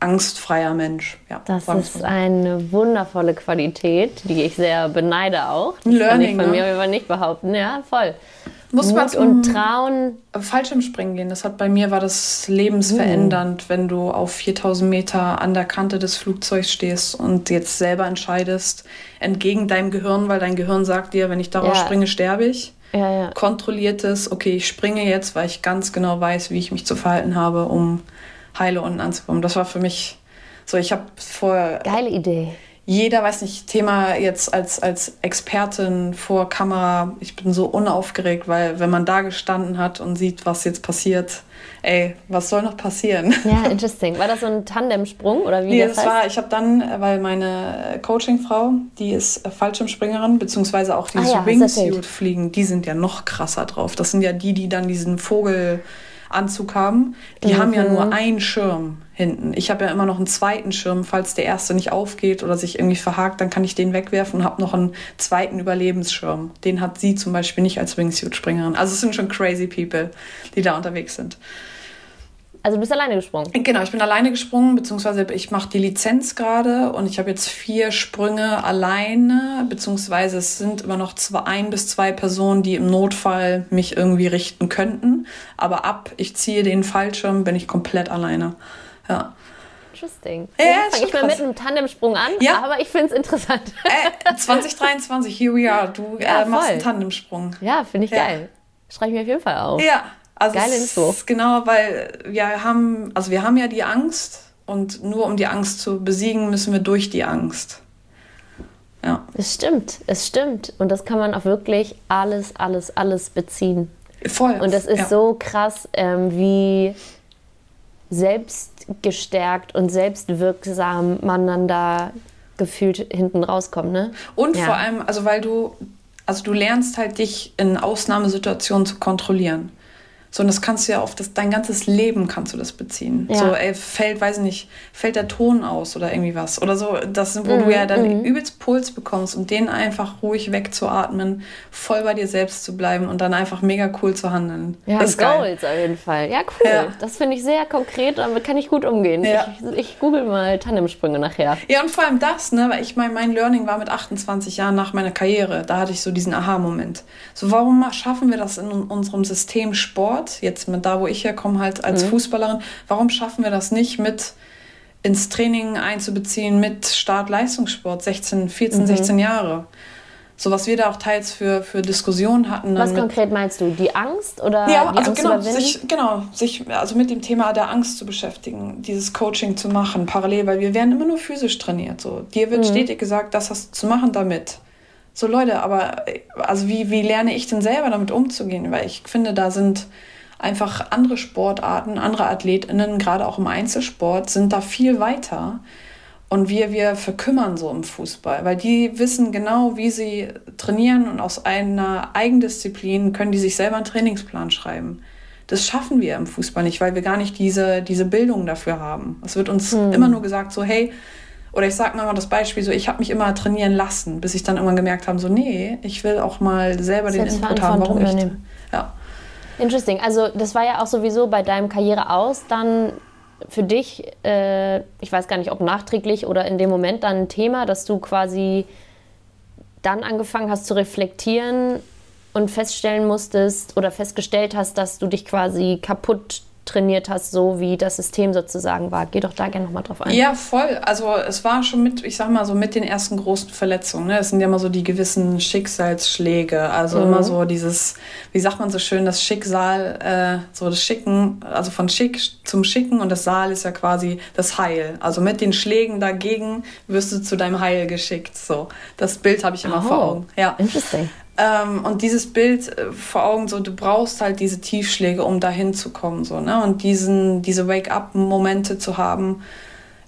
angstfreier Mensch. Ja, das ist eine wundervolle Qualität, die ich sehr beneide auch. Das Learning, kann ich von ne? mir aber nicht behaupten. Ja, voll. Muss Mut und Trauen. Fallschirmspringen gehen. Das hat bei mir war das lebensverändernd, uh. wenn du auf 4000 Meter an der Kante des Flugzeugs stehst und jetzt selber entscheidest, entgegen deinem Gehirn, weil dein Gehirn sagt dir, wenn ich darauf ja. springe, sterbe ich. Ja, ja. Kontrolliertes, okay, ich springe jetzt, weil ich ganz genau weiß, wie ich mich zu verhalten habe, um heile unten anzukommen. Das war für mich so, ich habe vorher. Geile Idee. Jeder, weiß nicht, Thema jetzt als, als Expertin vor Kamera, ich bin so unaufgeregt, weil wenn man da gestanden hat und sieht, was jetzt passiert, ey, was soll noch passieren? Ja, interesting. War das so ein Tandemsprung oder wie nee, das, das heißt? war, ich habe dann, weil meine Coachingfrau, die ist Fallschirmspringerin, beziehungsweise auch die ah, ja, Wingsuit fliegen, die sind ja noch krasser drauf. Das sind ja die, die dann diesen Vogel Anzug haben, die mhm. haben ja nur mhm. einen Schirm hinten. Ich habe ja immer noch einen zweiten Schirm, falls der erste nicht aufgeht oder sich irgendwie verhakt, dann kann ich den wegwerfen und habe noch einen zweiten Überlebensschirm. Den hat sie zum Beispiel nicht als Wingsuit-Springerin. Also es sind schon crazy people, die da unterwegs sind. Also du bist alleine gesprungen? Genau, ich bin alleine gesprungen, beziehungsweise ich mache die Lizenz gerade und ich habe jetzt vier Sprünge alleine, beziehungsweise es sind immer noch zwei, ein bis zwei Personen, die im Notfall mich irgendwie richten könnten. Aber ab, ich ziehe den Fallschirm, bin ich komplett alleine. Ja. Interesting. Ja, ja fange ich mal mit einem Tandemsprung an, ja. aber ich finde es interessant. Äh, 2023, here we are. Du ja, äh, machst einen Tandemsprung. Ja, finde ich ja. geil. Schreibe ich mir auf jeden Fall auf. Ja, also Geile Info. Genau, weil wir haben, also wir haben ja die Angst und nur um die Angst zu besiegen, müssen wir durch die Angst. Ja. Es stimmt, es stimmt. Und das kann man auch wirklich alles, alles, alles beziehen. Voll. Und das ist ja. so krass, ähm, wie selbstgestärkt und selbstwirksam man dann da gefühlt hinten rauskommt, ne? Und ja. vor allem, also weil du, also du lernst halt dich in Ausnahmesituationen zu kontrollieren. So, und das kannst du ja auf das, dein ganzes Leben kannst du das beziehen. Ja. So, ey, fällt, weiß ich nicht, fällt der Ton aus oder irgendwie was. Oder so, das, wo mhm, du ja dann mhm. übelst Puls bekommst und den einfach ruhig wegzuatmen, voll bei dir selbst zu bleiben und dann einfach mega cool zu handeln. Ja, das ist Goals geil. auf jeden Fall. Ja, cool. Ja. Das finde ich sehr konkret, damit kann ich gut umgehen. Ja. Ich, ich google mal Tandemsprünge nachher. Ja, und vor allem das, ne, weil ich meine, mein Learning war mit 28 Jahren nach meiner Karriere. Da hatte ich so diesen Aha-Moment. So, warum schaffen wir das in unserem System Sport? Sport, jetzt mit da, wo ich herkomme, halt als mhm. Fußballerin, warum schaffen wir das nicht mit ins Training einzubeziehen mit Start-Leistungssport, 16, 14, mhm. 16 Jahre. So was wir da auch teils für, für Diskussionen hatten. Was konkret meinst du? Die Angst oder ja, die also Angst genau, sich, genau, sich also mit dem Thema der Angst zu beschäftigen, dieses Coaching zu machen, parallel, weil wir werden immer nur physisch trainiert. So. Dir wird mhm. stetig gesagt, das hast du zu machen damit. So Leute, aber also wie, wie lerne ich denn selber damit umzugehen? Weil ich finde, da sind einfach andere Sportarten, andere AthletInnen, gerade auch im Einzelsport, sind da viel weiter. Und wir, wir verkümmern so im Fußball, weil die wissen genau, wie sie trainieren und aus einer Eigendisziplin können die sich selber einen Trainingsplan schreiben. Das schaffen wir im Fußball nicht, weil wir gar nicht diese, diese Bildung dafür haben. Es wird uns hm. immer nur gesagt, so, hey, oder ich sage mal das Beispiel, so ich habe mich immer trainieren lassen, bis ich dann irgendwann gemerkt habe, so nee, ich will auch mal selber den Input haben, warum ich. Ja. Interesting. Also das war ja auch sowieso bei deinem Karriere aus dann für dich, äh, ich weiß gar nicht, ob nachträglich oder in dem Moment dann ein Thema, dass du quasi dann angefangen hast zu reflektieren und feststellen musstest oder festgestellt hast, dass du dich quasi kaputt trainiert hast, so wie das System sozusagen war. Geh doch da gerne nochmal drauf ein. Ja, voll. Also es war schon mit, ich sag mal so, mit den ersten großen Verletzungen. Ne? Es sind ja immer so die gewissen Schicksalsschläge. Also mhm. immer so dieses, wie sagt man so schön, das Schicksal, äh, so das Schicken, also von Schick zum Schicken und das Saal ist ja quasi das Heil. Also mit den Schlägen dagegen wirst du zu deinem Heil geschickt. So, das Bild habe ich immer oh, vor Augen. Ja. Interesting. Ähm, und dieses Bild äh, vor Augen, so du brauchst halt diese Tiefschläge, um dahin zu kommen, so, ne? Und diesen, diese Wake-up-Momente zu haben,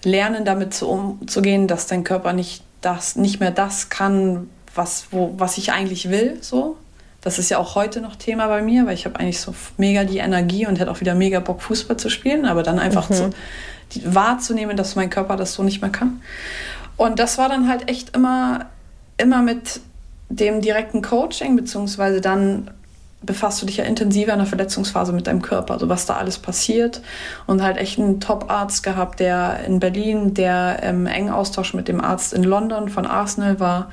lernen damit zu umzugehen, dass dein Körper nicht das, nicht mehr das kann, was, wo, was ich eigentlich will, so. Das ist ja auch heute noch Thema bei mir, weil ich habe eigentlich so mega die Energie und hätte auch wieder mega Bock, Fußball zu spielen, aber dann einfach mhm. zu, die, wahrzunehmen, dass mein Körper das so nicht mehr kann. Und das war dann halt echt immer, immer mit dem direkten Coaching, beziehungsweise dann befasst du dich ja intensiver in der Verletzungsphase mit deinem Körper, also was da alles passiert. Und halt echt einen Top-Arzt gehabt, der in Berlin, der im engen Austausch mit dem Arzt in London von Arsenal war,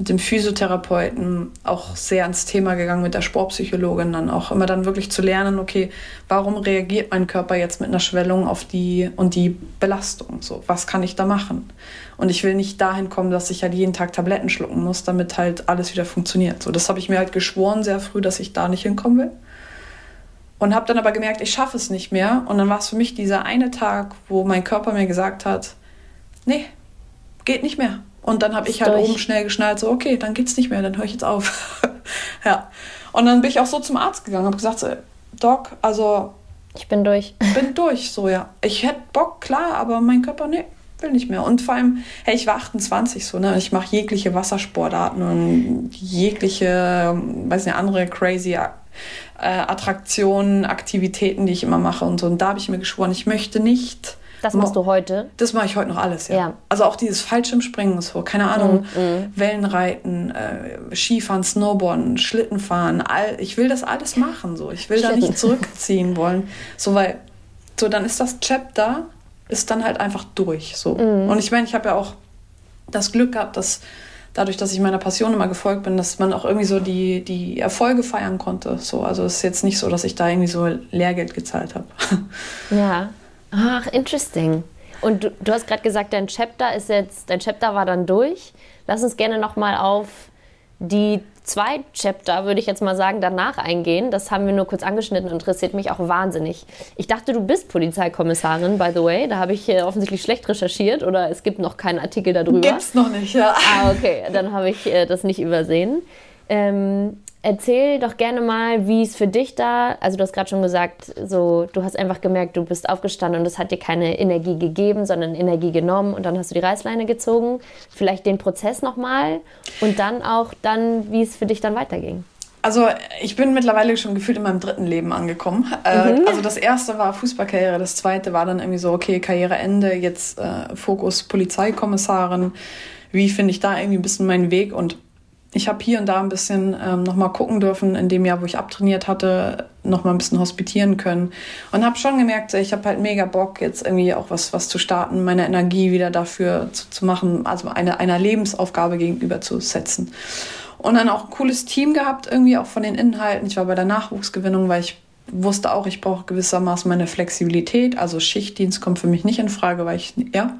mit dem Physiotherapeuten auch sehr ans Thema gegangen, mit der Sportpsychologin dann auch immer dann wirklich zu lernen, okay, warum reagiert mein Körper jetzt mit einer Schwellung auf die und die Belastung? So, was kann ich da machen? Und ich will nicht dahin kommen, dass ich halt jeden Tag Tabletten schlucken muss, damit halt alles wieder funktioniert. So, das habe ich mir halt geschworen sehr früh, dass ich da nicht hinkommen will. Und habe dann aber gemerkt, ich schaffe es nicht mehr. Und dann war es für mich dieser eine Tag, wo mein Körper mir gesagt hat, nee, geht nicht mehr und dann habe ich halt durch. oben schnell geschnallt, so, okay, dann geht's nicht mehr, dann höre ich jetzt auf. ja. Und dann bin ich auch so zum Arzt gegangen, habe gesagt, so, Doc, also. Ich bin durch. Bin durch, so, ja. Ich hätte Bock, klar, aber mein Körper, nee, will nicht mehr. Und vor allem, hey, ich war 28 so, ne? Ich mache jegliche Wassersportarten und jegliche, weiß nicht, andere crazy äh, Attraktionen, Aktivitäten, die ich immer mache und so. Und da habe ich mir geschworen, ich möchte nicht das machst du heute? Das mache ich heute noch alles, ja. ja. Also auch dieses Fallschirmspringen so, keine Ahnung, mhm, mhm. Wellenreiten, äh, Skifahren, Snowboarden, Schlittenfahren, all, ich will das alles machen, so. Ich will da nicht zurückziehen wollen, so, weil, so, dann ist das Chapter, ist dann halt einfach durch, so. Mhm. Und ich meine, ich habe ja auch das Glück gehabt, dass dadurch, dass ich meiner Passion immer gefolgt bin, dass man auch irgendwie so die, die Erfolge feiern konnte. So, also es ist jetzt nicht so, dass ich da irgendwie so Lehrgeld gezahlt habe. Ja, Ach, interesting. Und du, du hast gerade gesagt, dein Chapter ist jetzt, dein Chapter war dann durch. Lass uns gerne nochmal auf die zwei Chapter, würde ich jetzt mal sagen, danach eingehen. Das haben wir nur kurz angeschnitten, interessiert mich auch wahnsinnig. Ich dachte, du bist Polizeikommissarin, by the way. Da habe ich äh, offensichtlich schlecht recherchiert oder es gibt noch keinen Artikel darüber. Gibt's noch nicht, ja. Ah, okay, dann habe ich äh, das nicht übersehen. Ähm, Erzähl doch gerne mal, wie es für dich da, also du hast gerade schon gesagt, so du hast einfach gemerkt, du bist aufgestanden und es hat dir keine Energie gegeben, sondern Energie genommen und dann hast du die Reißleine gezogen. Vielleicht den Prozess nochmal und dann auch dann, wie es für dich dann weiterging. Also ich bin mittlerweile schon gefühlt in meinem dritten Leben angekommen. Äh, mhm. also das erste war Fußballkarriere, das zweite war dann irgendwie so, okay, Karriereende, jetzt äh, Fokus Polizeikommissarin. Wie finde ich da irgendwie ein bisschen meinen Weg und ich habe hier und da ein bisschen ähm, nochmal gucken dürfen, in dem Jahr, wo ich abtrainiert hatte, nochmal ein bisschen hospitieren können. Und habe schon gemerkt, ich habe halt mega Bock, jetzt irgendwie auch was, was zu starten, meine Energie wieder dafür zu, zu machen, also eine, einer Lebensaufgabe gegenüber zu setzen. Und dann auch ein cooles Team gehabt, irgendwie auch von den Inhalten. Ich war bei der Nachwuchsgewinnung, weil ich wusste auch, ich brauche gewissermaßen meine Flexibilität. Also Schichtdienst kommt für mich nicht in Frage, weil ich, ja.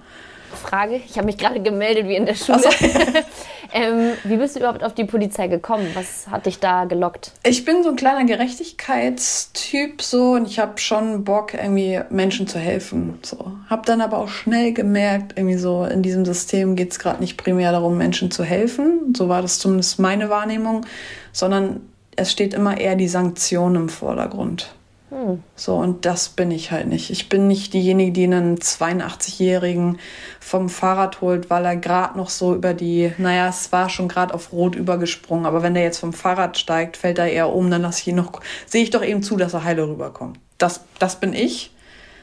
Frage, ich habe mich gerade gemeldet wie in der Schule. So. ähm, wie bist du überhaupt auf die Polizei gekommen? Was hat dich da gelockt? Ich bin so ein kleiner Gerechtigkeitstyp so und ich habe schon Bock, irgendwie Menschen zu helfen. So. Habe dann aber auch schnell gemerkt, irgendwie so in diesem System geht es gerade nicht primär darum, Menschen zu helfen. So war das zumindest meine Wahrnehmung, sondern es steht immer eher die Sanktion im Vordergrund. Hm. So, und das bin ich halt nicht. Ich bin nicht diejenige, die einen 82-Jährigen vom Fahrrad holt, weil er gerade noch so über die, naja, es war schon gerade auf Rot übergesprungen, aber wenn der jetzt vom Fahrrad steigt, fällt er eher um, dann lasse ich ihn noch, sehe ich doch eben zu, dass er heile rüberkommt. Das, das bin ich.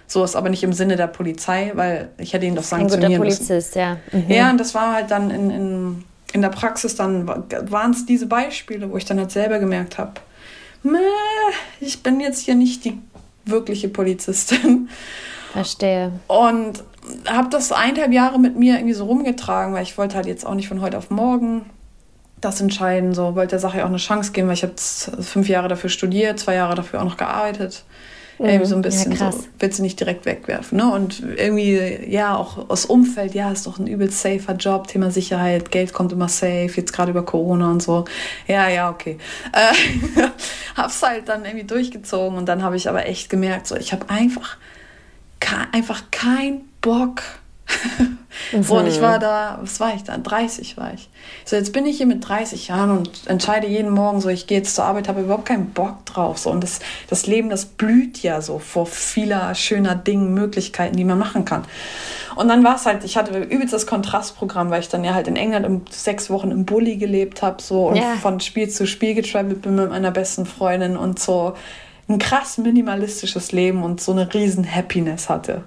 So ist aber nicht im Sinne der Polizei, weil ich hätte ihn doch sanktionieren Ein guter Polizist, müssen. ja. Mhm. Ja, und das war halt dann in, in, in der Praxis, dann waren es diese Beispiele, wo ich dann halt selber gemerkt habe, ich bin jetzt hier nicht die wirkliche Polizistin. Verstehe. Und habe das eineinhalb Jahre mit mir irgendwie so rumgetragen, weil ich wollte halt jetzt auch nicht von heute auf morgen das entscheiden, so wollte der Sache auch eine Chance geben, weil ich habe fünf Jahre dafür studiert, zwei Jahre dafür auch noch gearbeitet. Mhm. Irgendwie so ein bisschen ja, so, willst du nicht direkt wegwerfen. Ne? Und irgendwie, ja, auch aus Umfeld, ja, ist doch ein übelst safer Job, Thema Sicherheit, Geld kommt immer safe, jetzt gerade über Corona und so. Ja, ja, okay. Äh, hab's halt dann irgendwie durchgezogen und dann habe ich aber echt gemerkt, so, ich habe einfach, einfach keinen Bock Mhm. Und ich war da, was war ich da? 30 war ich. So, jetzt bin ich hier mit 30 Jahren und entscheide jeden Morgen so, ich gehe jetzt zur Arbeit, habe überhaupt keinen Bock drauf. So, und das, das Leben, das blüht ja so vor vieler schöner Dingen, Möglichkeiten, die man machen kann. Und dann war es halt, ich hatte übelst das Kontrastprogramm, weil ich dann ja halt in England im, sechs Wochen im Bulli gelebt habe so und ja. von Spiel zu Spiel getravelt bin mit meiner besten Freundin und so ein krass minimalistisches Leben und so eine riesen Happiness hatte.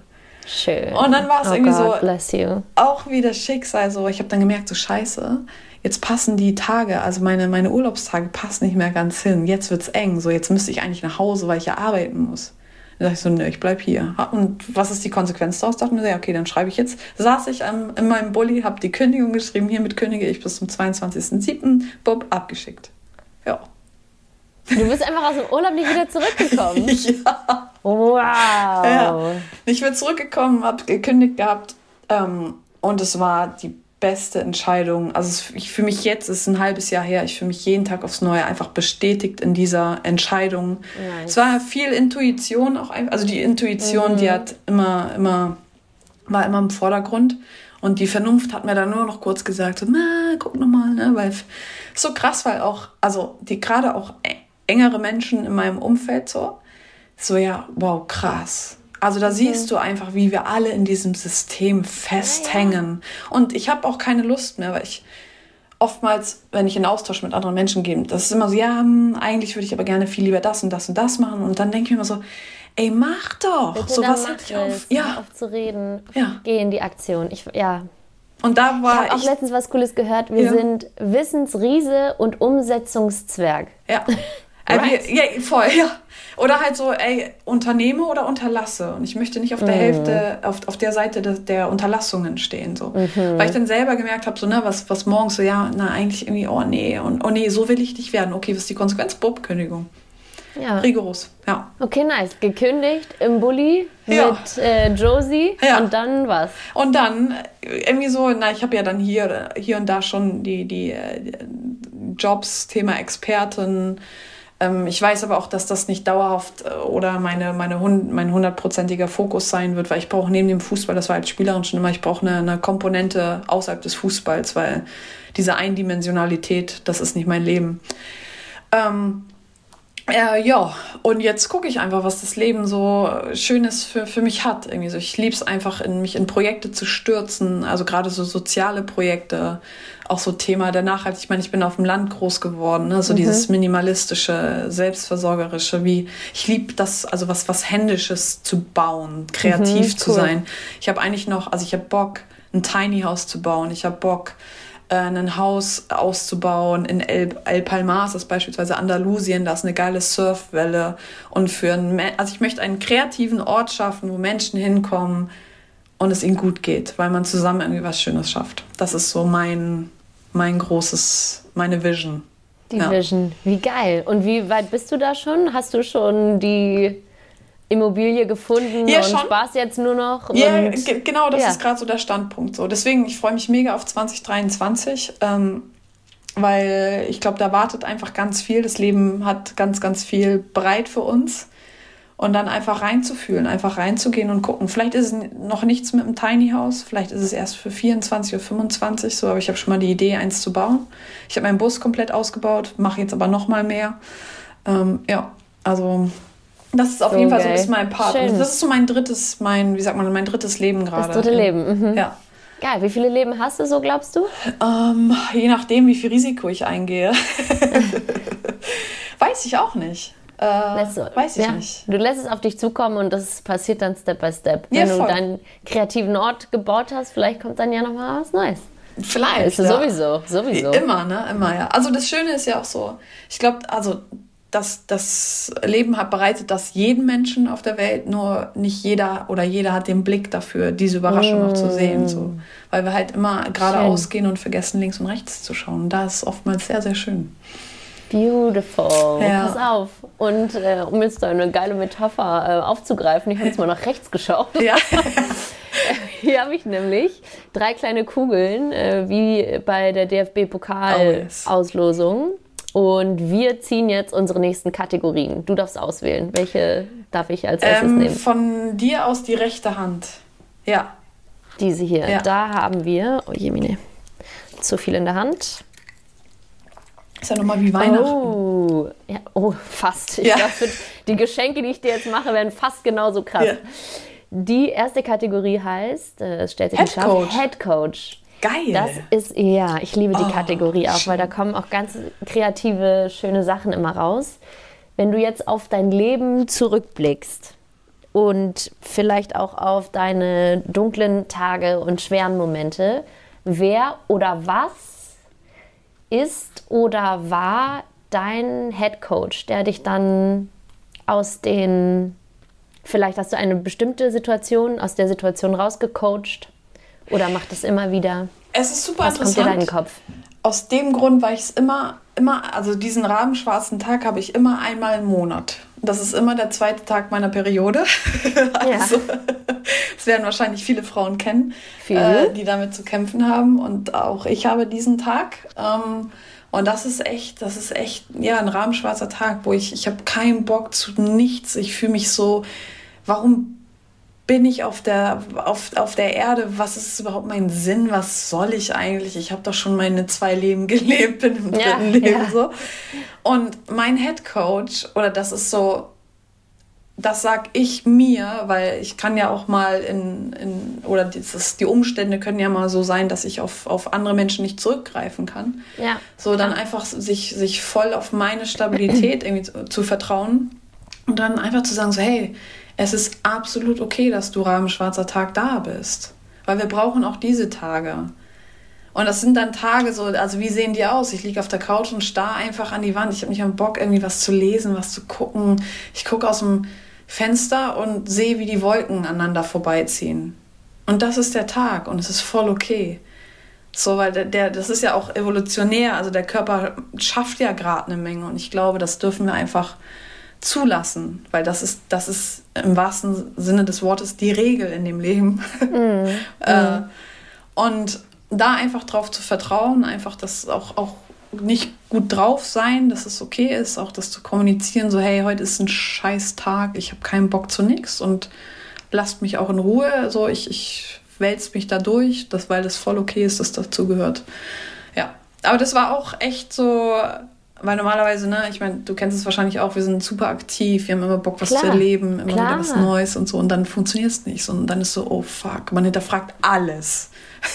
Schön. Und dann war es oh irgendwie God, so auch wieder Schicksal. So, ich habe dann gemerkt, so scheiße, jetzt passen die Tage, also meine, meine Urlaubstage passen nicht mehr ganz hin. Jetzt wird es eng. So, jetzt müsste ich eigentlich nach Hause, weil ich ja arbeiten muss. Dann dachte ich so, nö, ich bleib hier. Und was ist die Konsequenz daraus? Dachte mir, ja, okay, dann schreibe ich jetzt. Saß ich ähm, in meinem Bulli, habe die Kündigung geschrieben, hiermit kündige ich bis zum 22.07. Bob, abgeschickt. Ja. Du bist einfach aus dem Urlaub nicht wieder zurückgekommen. ja. Wow. Ja. Ich bin zurückgekommen, habe gekündigt gehabt ähm, und es war die beste Entscheidung. Also es, ich fühle mich jetzt, es ist ein halbes Jahr her, ich fühle mich jeden Tag aufs Neue einfach bestätigt in dieser Entscheidung. Nice. Es war viel Intuition auch, also die Intuition, mhm. die hat immer, immer, war immer im Vordergrund. Und die Vernunft hat mir dann nur noch kurz gesagt, so, na, guck nochmal, ne, weil so krass, weil auch, also die gerade auch engere Menschen in meinem Umfeld so, so ja, wow, krass. Also da mhm. siehst du einfach, wie wir alle in diesem System festhängen. Ja, ja. Und ich habe auch keine Lust mehr, weil ich oftmals, wenn ich in Austausch mit anderen Menschen gehe, das ist immer so, ja, hm, eigentlich würde ich aber gerne viel lieber das und das und das machen. Und dann denke ich mir immer so, ey, mach doch. Bitte so was hat ich auf. Ja. auf zu reden. Ja. Geh in die Aktion. Ich, ja. Und da war ich. habe auch letztens was Cooles gehört. Wir ja. sind Wissensriese und Umsetzungszwerg. Ja. Right. Äh, ja, voll, ja. Oder halt so, ey, unternehme oder unterlasse. Und ich möchte nicht auf der mhm. Hälfte, auf, auf der Seite de, der Unterlassungen stehen. So. Mhm. Weil ich dann selber gemerkt habe, so, ne, was, was morgens so, ja, na, eigentlich irgendwie, oh nee, und oh nee, so will ich nicht werden. Okay, was ist die Konsequenz? Bob, Kündigung. Ja. Rigoros, ja. Okay, nice. Gekündigt im Bulli ja. mit äh, Josie ja. und dann was? Und dann äh, irgendwie so, na, ich habe ja dann hier, hier und da schon die, die, äh, die Jobs, Thema Expertin, ähm, ich weiß aber auch, dass das nicht dauerhaft äh, oder meine, meine, mein hundertprozentiger Fokus sein wird, weil ich brauche neben dem Fußball, das war als Spielerin schon immer, ich brauche eine, eine Komponente außerhalb des Fußballs, weil diese Eindimensionalität, das ist nicht mein Leben. Ähm, äh, ja, und jetzt gucke ich einfach, was das Leben so Schönes für, für mich hat. Irgendwie so. Ich liebe es einfach, in mich in Projekte zu stürzen, also gerade so soziale Projekte, auch so Thema der Nachhaltigkeit. Ich meine, ich bin auf dem Land groß geworden, ne? so mhm. dieses minimalistische, selbstversorgerische, wie ich liebe das, also was, was Händisches zu bauen, kreativ mhm, zu sein. Ich habe eigentlich noch, also ich habe Bock, ein Tiny House zu bauen. Ich habe Bock, äh, ein Haus auszubauen in El, El Palmas, das ist beispielsweise Andalusien, da ist eine geile Surfwelle und für ein, also ich möchte einen kreativen Ort schaffen, wo Menschen hinkommen und es ihnen gut geht, weil man zusammen irgendwie was Schönes schafft. Das ist so mein, mein großes, meine Vision. Die ja. Vision, wie geil. Und wie weit bist du da schon? Hast du schon die Immobilie gefunden ja, und schon. Spaß jetzt nur noch? Ja, genau, das ja. ist gerade so der Standpunkt. So. Deswegen, ich freue mich mega auf 2023, ähm, weil ich glaube, da wartet einfach ganz viel. Das Leben hat ganz, ganz viel bereit für uns und dann einfach reinzufühlen, einfach reinzugehen und gucken. Vielleicht ist es noch nichts mit einem Tiny House, vielleicht ist es erst für 24 oder 25 so, aber ich habe schon mal die Idee, eins zu bauen. Ich habe meinen Bus komplett ausgebaut, mache jetzt aber noch mal mehr. Ähm, ja, also das ist auf so jeden Fall geil. so ein bisschen mein Part. Das ist so mein drittes, mein, wie sagt man, mein drittes Leben gerade. Das dritte Leben. Mhm. Ja. Geil, wie viele Leben hast du so, glaubst du? Ähm, je nachdem, wie viel Risiko ich eingehe. Weiß ich auch nicht. Äh, weiß ich ja. nicht. Du lässt es auf dich zukommen und das passiert dann Step by Step. Wenn ja, du deinen kreativen Ort gebaut hast, vielleicht kommt dann ja noch mal was Neues. Vielleicht. Ja. Sowieso, sowieso. Immer, ne? Immer, ja. Also das Schöne ist ja auch so, ich glaube, also das, das Leben hat bereitet das jeden Menschen auf der Welt, nur nicht jeder oder jeder hat den Blick dafür, diese Überraschung mm. auch zu sehen. So. Mm. Weil wir halt immer geradeaus gehen und vergessen, links und rechts zu schauen. Da ist oftmals sehr, sehr schön. Beautiful. Ja. Pass auf. Und äh, um jetzt eine geile Metapher äh, aufzugreifen, ich habe jetzt mal nach rechts geschaut. Ja. Hier habe ich nämlich drei kleine Kugeln, äh, wie bei der DFB-Pokal-Auslosung. Und wir ziehen jetzt unsere nächsten Kategorien. Du darfst auswählen. Welche darf ich als erstes ähm, nehmen? Von dir aus die rechte Hand. Ja. Diese hier. Ja. Da haben wir, oh je, Mine, zu viel in der Hand. Ist ja nochmal wie Weihnachten. Oh, ja, oh fast. Ich ja. glaube, die Geschenke, die ich dir jetzt mache, werden fast genauso krass. Ja. Die erste Kategorie heißt, äh, es stellt sich Head Coach. Head Coach. Geil. Das ist, ja, ich liebe die oh, Kategorie auch, schön. weil da kommen auch ganz kreative, schöne Sachen immer raus. Wenn du jetzt auf dein Leben zurückblickst und vielleicht auch auf deine dunklen Tage und schweren Momente, wer oder was ist oder war dein Head Coach, der dich dann aus den, vielleicht hast du eine bestimmte Situation, aus der Situation rausgecoacht oder macht es immer wieder? Es ist super Was interessant. Kommt dir deinen Kopf? Aus dem Grund, weil ich es immer, immer, also diesen rabenschwarzen Tag habe ich immer einmal im Monat. Das ist immer der zweite Tag meiner Periode. also, ja. das werden wahrscheinlich viele Frauen kennen, äh, die damit zu kämpfen haben. Und auch ich habe diesen Tag. Ähm, und das ist echt, das ist echt, ja, ein rahmenschwarzer Tag, wo ich, ich habe keinen Bock zu nichts. Ich fühle mich so, warum bin ich auf der, auf, auf der Erde? Was ist überhaupt mein Sinn? Was soll ich eigentlich? Ich habe doch schon meine zwei Leben gelebt, bin im dritten ja, Leben ja. so. Und mein Head Coach, oder das ist so, das sag ich mir, weil ich kann ja auch mal in, in oder dieses, die Umstände können ja mal so sein, dass ich auf, auf andere Menschen nicht zurückgreifen kann. Ja. So dann einfach sich, sich voll auf meine Stabilität irgendwie zu, zu vertrauen und dann einfach zu sagen, so, hey, es ist absolut okay, dass du schwarzer Tag da bist. Weil wir brauchen auch diese Tage. Und das sind dann Tage so, also wie sehen die aus? Ich liege auf der Couch und starr einfach an die Wand. Ich habe nicht am Bock, irgendwie was zu lesen, was zu gucken. Ich gucke aus dem Fenster und sehe, wie die Wolken aneinander vorbeiziehen. Und das ist der Tag und es ist voll okay. So, weil der, der das ist ja auch evolutionär, also der Körper schafft ja gerade eine Menge und ich glaube, das dürfen wir einfach zulassen, weil das ist, das ist im wahrsten Sinne des Wortes die Regel in dem Leben. Mm. äh, mm. und da einfach drauf zu vertrauen, einfach das auch, auch nicht gut drauf sein, dass es okay ist, auch das zu kommunizieren, so hey, heute ist ein scheiß Tag, ich habe keinen Bock zu nichts und lasst mich auch in Ruhe, so ich, ich wälze mich da durch, das, weil das voll okay ist, dass dazu gehört. Ja, aber das war auch echt so, weil normalerweise, ne, ich meine, du kennst es wahrscheinlich auch, wir sind super aktiv, wir haben immer Bock, was Klar. zu erleben, immer Klar. wieder was Neues und so und dann funktioniert es nicht und dann ist so, oh fuck, man hinterfragt alles.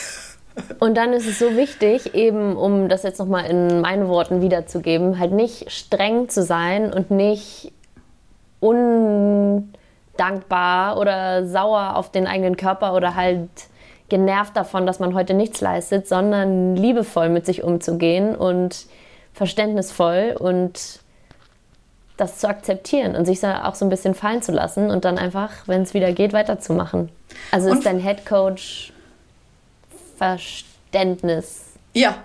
Und dann ist es so wichtig, eben, um das jetzt nochmal in meinen Worten wiederzugeben, halt nicht streng zu sein und nicht undankbar oder sauer auf den eigenen Körper oder halt genervt davon, dass man heute nichts leistet, sondern liebevoll mit sich umzugehen und verständnisvoll und das zu akzeptieren und sich auch so ein bisschen fallen zu lassen und dann einfach, wenn es wieder geht, weiterzumachen. Also und ist dein Head Coach Verständnis. Ja,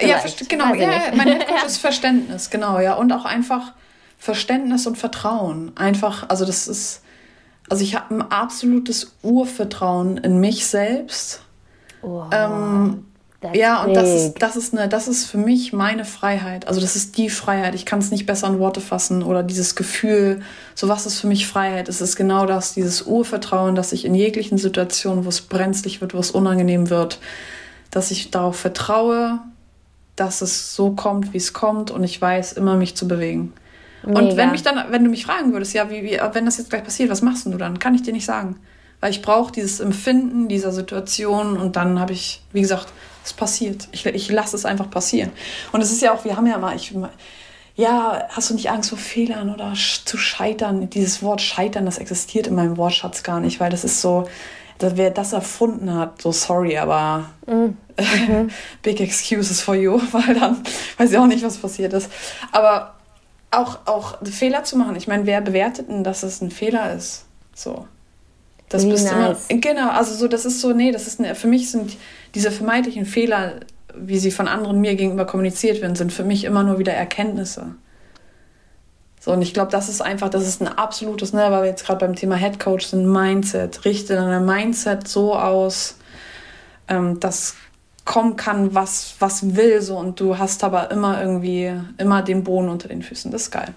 Ja, genau, ja, mein Headcoach ist Verständnis, genau, ja. Und auch einfach Verständnis und Vertrauen. Einfach, also das ist, also ich habe ein absolutes Urvertrauen in mich selbst. Wow. Ähm, ja, und das ist, das, ist eine, das ist für mich meine Freiheit. Also das ist die Freiheit. Ich kann es nicht besser in Worte fassen oder dieses Gefühl, so was ist für mich Freiheit. Es ist genau das, dieses Urvertrauen, dass ich in jeglichen Situationen, wo es brenzlig wird, wo es unangenehm wird, dass ich darauf vertraue, dass es so kommt, wie es kommt und ich weiß, immer mich zu bewegen. Mega. Und wenn mich dann, wenn du mich fragen würdest, ja, wie, wie, wenn das jetzt gleich passiert, was machst du dann? Kann ich dir nicht sagen. Weil ich brauche dieses Empfinden dieser Situation und dann habe ich, wie gesagt, es passiert. Ich, ich lasse es einfach passieren. Und es ist ja auch, wir haben ja mal, ich, ja, hast du nicht Angst vor Fehlern oder zu scheitern? Dieses Wort scheitern, das existiert in meinem Wortschatz gar nicht, weil das ist so, wer das erfunden hat, so sorry, aber mhm. big excuses for you, weil dann weiß ich auch nicht, was passiert ist. Aber auch, auch Fehler zu machen, ich meine, wer bewertet denn, dass es ein Fehler ist? So. Das Wie bist nice. immer. Genau, also so, das ist so, nee, das ist eine, für mich sind diese vermeintlichen Fehler, wie sie von anderen mir gegenüber kommuniziert werden, sind für mich immer nur wieder Erkenntnisse. So, und ich glaube, das ist einfach, das ist ein absolutes, ne, weil wir jetzt gerade beim Thema Head Coach sind, Mindset. Richte dein Mindset so aus, ähm, dass kommen kann, was, was will, so, und du hast aber immer irgendwie, immer den Boden unter den Füßen. Das ist geil.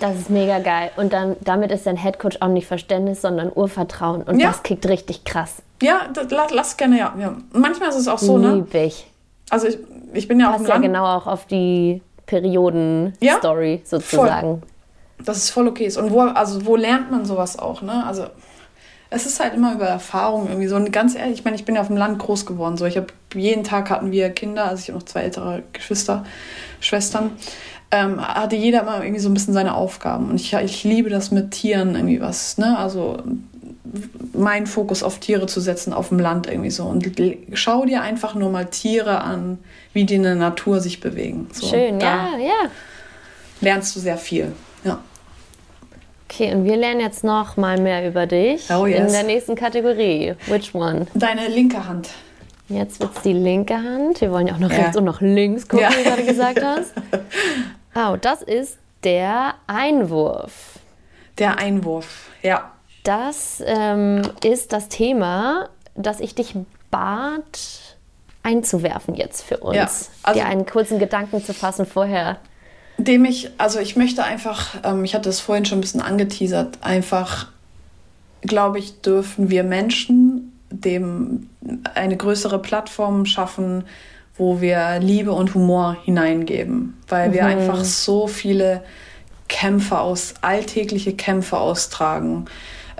Das ist mega geil. Und dann, damit ist dein Headcoach auch nicht Verständnis, sondern Urvertrauen. Und ja. das kickt richtig krass. Ja, das, lass gerne, ja. ja. Manchmal ist es auch so, ne? Lieb ich. Also ich, ich bin ja Passt auch ja genau auch auf die Perioden-Story ja? sozusagen. Voll. Das ist voll okay. Und wo, also wo lernt man sowas auch, ne? Also es ist halt immer über Erfahrung irgendwie so. Und ganz ehrlich, ich meine, ich bin ja auf dem Land groß geworden. So, ich habe jeden Tag hatten wir Kinder, also ich habe noch zwei ältere Geschwister, Schwestern ähm, hatte jeder immer irgendwie so ein bisschen seine Aufgaben. Und ich, ich liebe das mit Tieren irgendwie was, ne? Also meinen Fokus auf Tiere zu setzen, auf dem Land irgendwie so. Und schau dir einfach nur mal Tiere an, wie die in der Natur sich bewegen. So, Schön, ja, ja. Lernst du sehr viel, ja. Okay, und wir lernen jetzt noch mal mehr über dich oh, yes. in der nächsten Kategorie. Which one? Deine linke Hand. Jetzt wird es die linke Hand. Wir wollen ja auch noch ja. rechts und noch links gucken, ja. wie du gerade gesagt hast. Oh, das ist der Einwurf. Der Einwurf, ja. Das ähm, ist das Thema, das ich dich bat einzuwerfen jetzt für uns. Ja, also, dir einen kurzen Gedanken zu fassen vorher. Dem ich, also ich möchte einfach, ähm, ich hatte es vorhin schon ein bisschen angeteasert, einfach, glaube ich, dürfen wir Menschen dem eine größere Plattform schaffen, wo wir Liebe und Humor hineingeben, weil wir mhm. einfach so viele Kämpfe aus, alltägliche Kämpfe austragen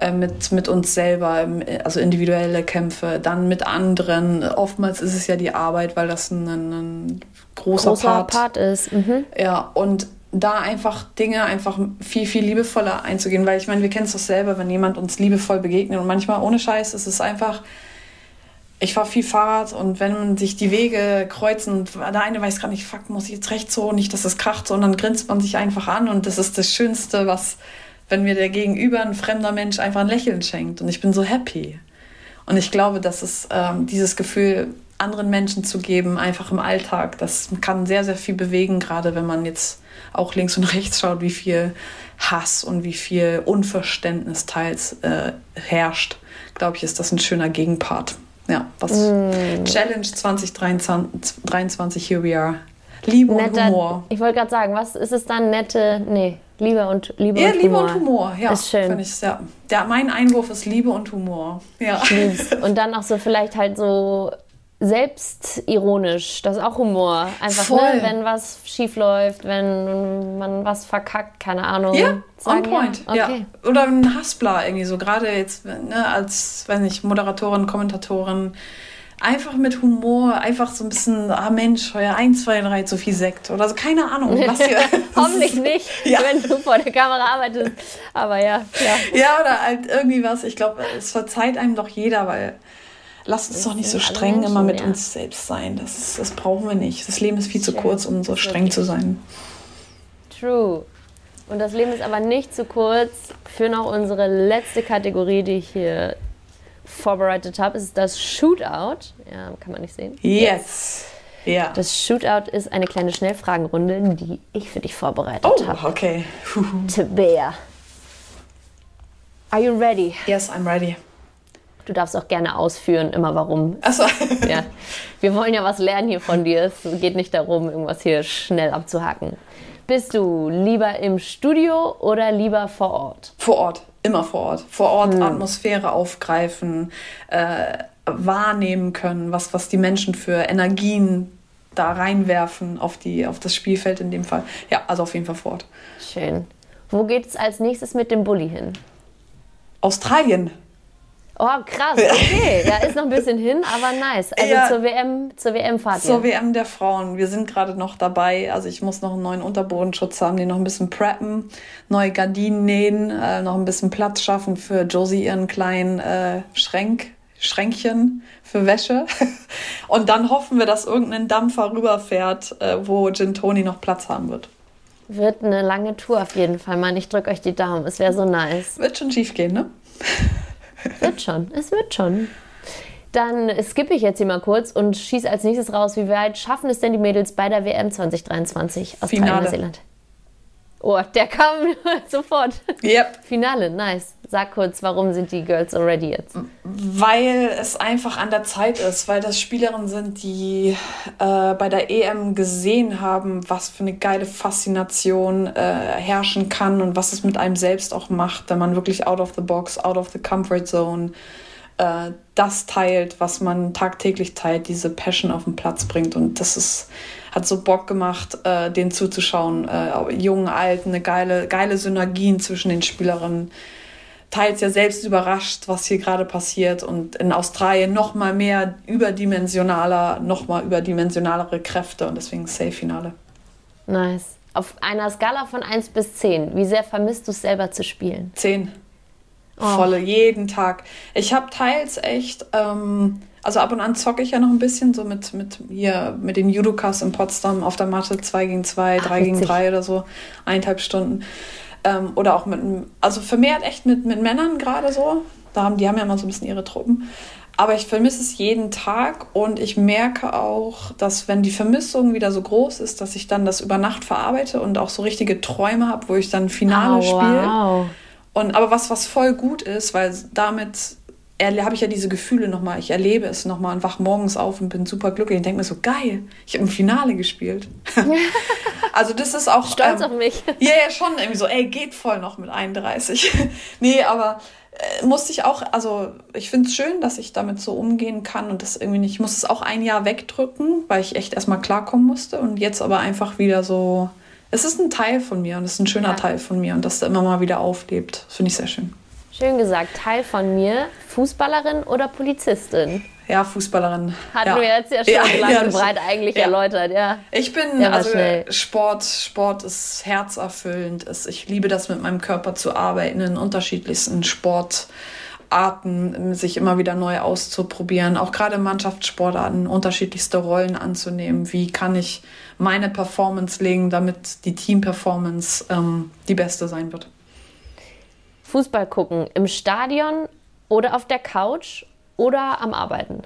äh, mit, mit uns selber, also individuelle Kämpfe, dann mit anderen. Oftmals ist es ja die Arbeit, weil das ein, ein großer, großer Part, Part, ist. Mhm. Ja, und da einfach Dinge einfach viel, viel liebevoller einzugehen, weil ich meine, wir kennen es doch selber, wenn jemand uns liebevoll begegnet und manchmal ohne Scheiß ist es einfach ich fahre viel Fahrrad und wenn sich die Wege kreuzen und der eine weiß gar nicht, fuck, muss ich jetzt rechts so, nicht, dass es kracht, sondern grinst man sich einfach an und das ist das Schönste, was, wenn mir der Gegenüber, ein fremder Mensch, einfach ein Lächeln schenkt und ich bin so happy. Und ich glaube, dass es ähm, dieses Gefühl, anderen Menschen zu geben, einfach im Alltag, das kann sehr, sehr viel bewegen, gerade wenn man jetzt auch links und rechts schaut, wie viel Hass und wie viel Unverständnis teils äh, herrscht, glaube ich, ist das ein schöner Gegenpart. Ja, was mm. Challenge 2023, here we are. Liebe Nette, und Humor. Ich wollte gerade sagen, was ist es dann? Nette, nee, Liebe und Liebe ja, und Liebe Humor. und Humor, ja. Ist schön. Ich, ja. Der, mein Einwurf ist Liebe und Humor. Ja. Und dann auch so vielleicht halt so selbstironisch, das ist auch Humor. Einfach, ne, wenn was schief läuft, wenn man was verkackt, keine Ahnung. Ja, sagen, on point. Ja. Okay. ja. Oder ein Haspler irgendwie so, gerade jetzt ne, als, weiß nicht, Moderatorin, Kommentatorin. Einfach mit Humor, einfach so ein bisschen, ah Mensch, heuer 1, 2, 3, zu viel Sekt oder so, keine Ahnung. Was hier, Hoffentlich nicht, ja. wenn du vor der Kamera arbeitest. Aber ja, klar. Ja, oder halt irgendwie was, ich glaube, es verzeiht einem doch jeder, weil Lass uns doch nicht so streng Menschen, immer mit ja. uns selbst sein. Das, das brauchen wir nicht. Das Leben ist viel zu kurz, um so streng zu sein. True. Und das Leben ist aber nicht zu kurz für noch unsere letzte Kategorie, die ich hier vorbereitet habe. Ist das Shootout. Ja, kann man nicht sehen. Yes. yes. Ja. Das Shootout ist eine kleine Schnellfragenrunde, die ich für dich vorbereitet Oh, habe. okay. Tabea. Are you ready? Yes, I'm ready. Du darfst auch gerne ausführen, immer warum. Achso. Ja. Wir wollen ja was lernen hier von dir. Es geht nicht darum, irgendwas hier schnell abzuhacken. Bist du lieber im Studio oder lieber vor Ort? Vor Ort, immer vor Ort. Vor Ort Atmosphäre aufgreifen, äh, wahrnehmen können, was, was die Menschen für Energien da reinwerfen auf, die, auf das Spielfeld in dem Fall. Ja, also auf jeden Fall vor Ort. Schön. Wo geht es als nächstes mit dem Bulli hin? Australien. Oh, krass, okay. Ja, ist noch ein bisschen hin, aber nice. Also Ja. zur WM, zur WM fahrt Zur ihr. WM der Frauen. Wir sind gerade noch dabei. Also ich muss noch einen neuen Unterbodenschutz haben, den noch ein bisschen preppen, neue Gardinen nähen, äh, noch ein bisschen Platz schaffen für Josie ihren kleinen äh, Schränk, Schränkchen für Wäsche. Und dann hoffen wir, dass irgendein Dampfer rüberfährt, äh, wo Gin Toni noch Platz haben wird. Wird eine lange Tour auf jeden Fall, Mann. Ich drücke euch die Daumen. Es wäre so nice. Wird schon schief gehen, ne? Wird schon, es wird schon. Dann skippe ich jetzt hier mal kurz und schieße als nächstes raus, wie weit schaffen es denn die Mädels bei der WM 2023 aus. Neuseeland? Oh, der kam sofort. Yep. Finale, nice. Sag kurz, warum sind die Girls already jetzt? Weil es einfach an der Zeit ist, weil das Spielerinnen sind, die äh, bei der EM gesehen haben, was für eine geile Faszination äh, herrschen kann und was es mit einem selbst auch macht, wenn man wirklich out of the box, out of the comfort zone äh, das teilt, was man tagtäglich teilt, diese Passion auf den Platz bringt. Und das ist, hat so Bock gemacht, äh, denen zuzuschauen. Äh, jungen, alten, eine geile, geile Synergien zwischen den Spielerinnen teils ja selbst überrascht, was hier gerade passiert und in Australien noch mal mehr überdimensionaler, noch mal überdimensionalere Kräfte und deswegen Safe-Finale. Nice. Auf einer Skala von 1 bis 10, wie sehr vermisst du es selber zu spielen? Zehn. Volle, jeden Tag. Ich habe teils echt, ähm, also ab und an zocke ich ja noch ein bisschen, so mit, mit hier, mit den Judokas in Potsdam auf der Matte, 2 gegen 2, Ach, 3 gegen witzig. 3 oder so, eineinhalb Stunden. Ähm, oder auch mit, also vermehrt echt mit, mit Männern gerade so. Da haben, die haben ja immer so ein bisschen ihre Truppen. Aber ich vermisse es jeden Tag und ich merke auch, dass wenn die Vermissung wieder so groß ist, dass ich dann das über Nacht verarbeite und auch so richtige Träume habe, wo ich dann Finale Oh, spiele. wow. Und aber was, was voll gut ist, weil damit habe ich ja diese Gefühle nochmal, ich erlebe es nochmal und wach morgens auf und bin super glücklich und denke mir so, geil, ich habe im Finale gespielt. also das ist auch... Stolz ähm, auf mich. Ja, ja, schon irgendwie so, ey, geht voll noch mit 31. nee, aber äh, musste ich auch, also ich finde es schön, dass ich damit so umgehen kann und das irgendwie nicht, ich muss es auch ein Jahr wegdrücken, weil ich echt erstmal klarkommen musste und jetzt aber einfach wieder so, es ist ein Teil von mir und es ist ein schöner Ja. Teil von mir und dass der immer mal wieder auflebt. Finde ich sehr schön. Schön gesagt, Teil von mir, Fußballerin oder Polizistin? Ja, Fußballerin. Hatten ja. wir jetzt ja schon lang ja, und das- breit eigentlich ja. erläutert, ja. Ich bin, also schnell. Sport, Sport ist herzerfüllend. Ich liebe das, mit meinem Körper zu arbeiten, in unterschiedlichsten Sportarten, sich immer wieder neu auszuprobieren. Auch gerade Mannschaftssportarten unterschiedlichste Rollen anzunehmen. Wie kann ich meine Performance legen, damit die Team-Performance ähm, die beste sein wird? Fußball gucken im Stadion oder auf der Couch oder am Arbeiten?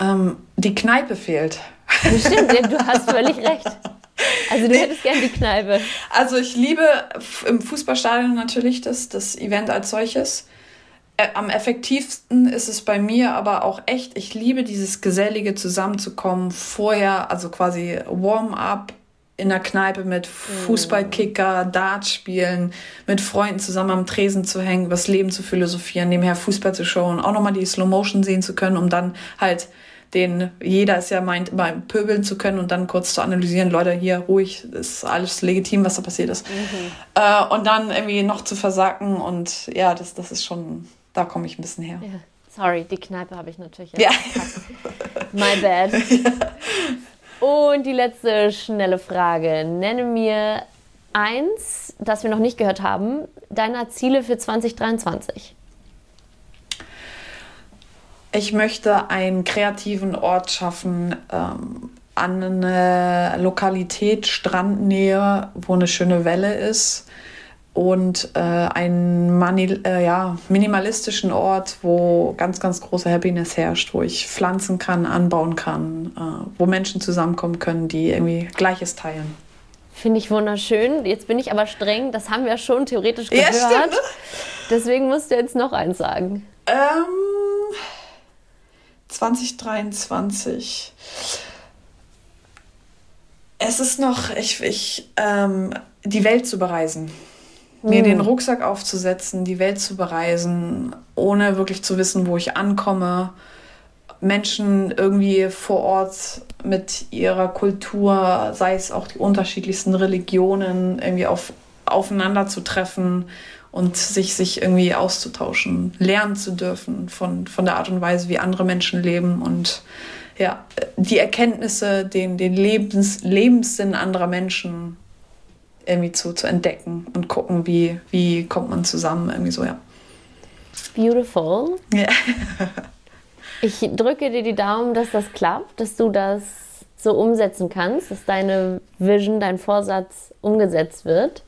Ähm, die Kneipe fehlt. Stimmt, ja, du hast völlig recht. Also du hättest gern die Kneipe. Also ich liebe im Fußballstadion natürlich das, das Event als solches. Ä- Am effektivsten ist es bei mir aber auch echt, ich liebe dieses gesellige Zusammenzukommen vorher, also quasi Warm-up in der Kneipe mit Fußballkicker, Dart spielen, mit Freunden zusammen am Tresen zu hängen, über das Leben zu philosophieren, nebenher Fußball zu schauen, auch nochmal die Slow Motion sehen zu können, um dann halt den, jeder ist ja meint, immer pöbeln zu können und dann kurz zu analysieren, Leute, hier ruhig, ist alles legitim, was da passiert ist. Äh, und dann irgendwie noch zu versacken und ja, das, das ist schon, da komme ich ein bisschen her. Ja. Sorry, die Kneipe habe ich natürlich Ja. My bad. Und die letzte schnelle Frage. Nenne mir eins, das wir noch nicht gehört haben, deiner Ziele für 2023. Ich möchte einen kreativen Ort schaffen, ähm, an eine Lokalität, Strandnähe, wo eine schöne Welle ist, und äh, einen Mani äh, ja, minimalistischen Ort, wo ganz, ganz große Happiness herrscht, wo ich pflanzen kann, anbauen kann, äh, wo Menschen zusammenkommen können, die irgendwie Gleiches teilen. Finde ich wunderschön. Jetzt bin ich aber streng, das haben wir schon theoretisch gehört. Ja, stimmt. Deswegen musst du jetzt noch eins sagen. Ähm, 2023. Es ist noch, ich, ich, ähm, die Welt zu bereisen mir den hm. Rucksack aufzusetzen, die Welt zu bereisen, ohne wirklich zu wissen, wo ich ankomme, Menschen irgendwie vor Ort mit ihrer Kultur, sei es auch die unterschiedlichsten Religionen, irgendwie auf, aufeinander zu treffen und sich, sich irgendwie auszutauschen, lernen zu dürfen von, von der Art und Weise, wie andere Menschen leben und ja, die Erkenntnisse, den, den Lebens, Lebenssinn anderer Menschen irgendwie zu, zu entdecken und gucken, wie, wie kommt man zusammen, irgendwie so, ja. Beautiful. Ja. ich drücke dir die Daumen, dass das klappt, dass du das so umsetzen kannst, dass deine Vision, dein Vorsatz umgesetzt wird.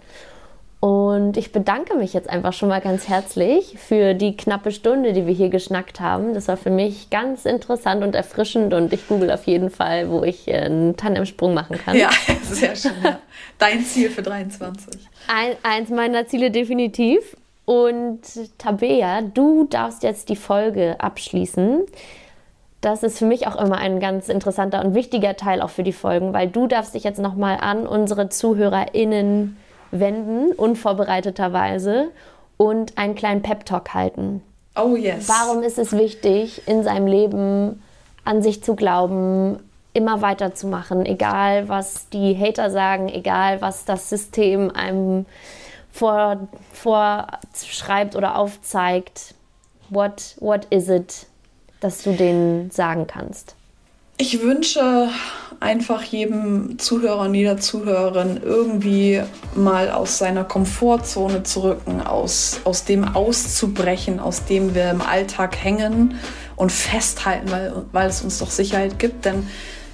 Und ich bedanke mich jetzt einfach schon mal ganz herzlich für die knappe Stunde, die wir hier geschnackt haben. Das war für mich ganz interessant und erfrischend und ich google auf jeden Fall, wo ich äh, einen Tandemsprung machen kann. Ja, sehr schön. Ja. Dein Ziel für 23. Ein, eins meiner Ziele definitiv. Und Tabea, du darfst jetzt die Folge abschließen. Das ist für mich auch immer ein ganz interessanter und wichtiger Teil auch für die Folgen, weil du darfst dich jetzt nochmal an unsere ZuhörerInnen wenden, unvorbereiteterweise, und einen kleinen Pep-Talk halten. Oh yes. Warum ist es wichtig, in seinem Leben an sich zu glauben, immer weiterzumachen, egal was die Hater sagen, egal was das System einem vor, vorschreibt oder aufzeigt. What, what is it, dass du denen sagen kannst? Ich wünsche einfach jedem Zuhörer und jeder Zuhörerin irgendwie mal aus seiner Komfortzone zu rücken, aus, aus dem auszubrechen, aus dem wir im Alltag hängen und festhalten, weil, weil es uns doch Sicherheit gibt. Denn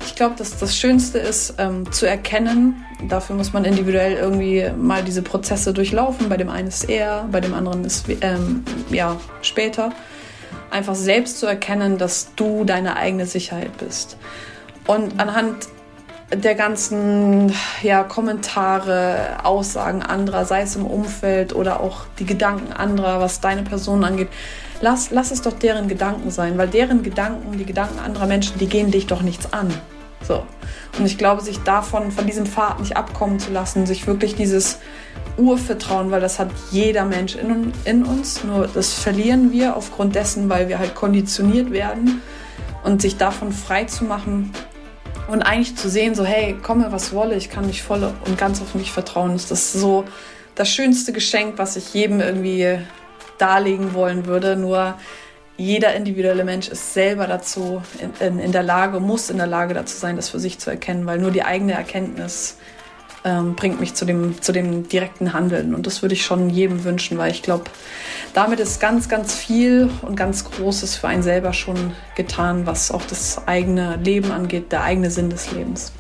ich glaube, dass das Schönste ist, ähm, zu erkennen. Dafür muss man individuell irgendwie mal diese Prozesse durchlaufen. Bei dem einen ist eher, bei dem anderen ist ähm, ja später. Einfach selbst zu erkennen, dass du deine eigene Sicherheit bist. Und anhand der ganzen ja, Kommentare, Aussagen anderer, sei es im Umfeld oder auch die Gedanken anderer, was deine Person angeht, lass, lass es doch deren Gedanken sein, weil deren Gedanken, die Gedanken anderer Menschen, die gehen dich doch nichts an. So. Und ich glaube, sich davon, von diesem Pfad nicht abkommen zu lassen, sich wirklich dieses Urvertrauen, weil das hat jeder Mensch in, in uns, nur das verlieren wir aufgrund dessen, weil wir halt konditioniert werden und sich davon frei zu machen, und eigentlich zu sehen, so hey, komme was wolle, ich kann mich voll und ganz auf mich vertrauen, ist das so das schönste Geschenk, was ich jedem irgendwie darlegen wollen würde. Nur jeder individuelle Mensch ist selber dazu in, in, in der Lage, muss in der Lage dazu sein, das für sich zu erkennen, weil nur die eigene Erkenntnis ähm, bringt mich zu dem, zu dem direkten Handeln. Und das würde ich schon jedem wünschen, weil ich glaube, damit ist ganz, ganz viel und ganz Großes für einen selber schon getan, was auch das eigene Leben angeht, der eigene Sinn des Lebens.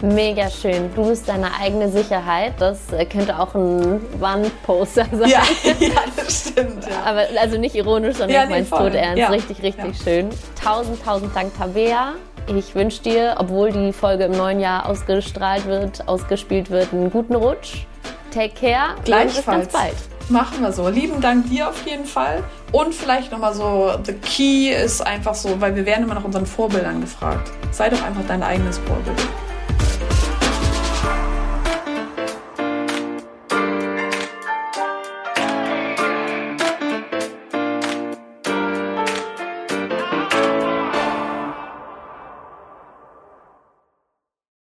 Mega schön. Du bist deine eigene Sicherheit. Das äh, könnte auch ein Wandposter sein. Ja, ja das stimmt. Ja. Aber also nicht ironisch, sondern ja, ich meine es tot ernst. Ja. Richtig, richtig schön. Tausend, tausend Dank, Tabea. Ich wünsche dir, obwohl die Folge im neuen Jahr ausgestrahlt wird, ausgespielt wird, einen guten Rutsch. Take care. Gleichfalls. Bis ganz bald. Machen wir so. Lieben Dank dir auf jeden Fall. Und vielleicht nochmal so, the key ist einfach so, weil wir werden immer nach unseren Vorbildern gefragt. Sei doch einfach dein eigenes Vorbild.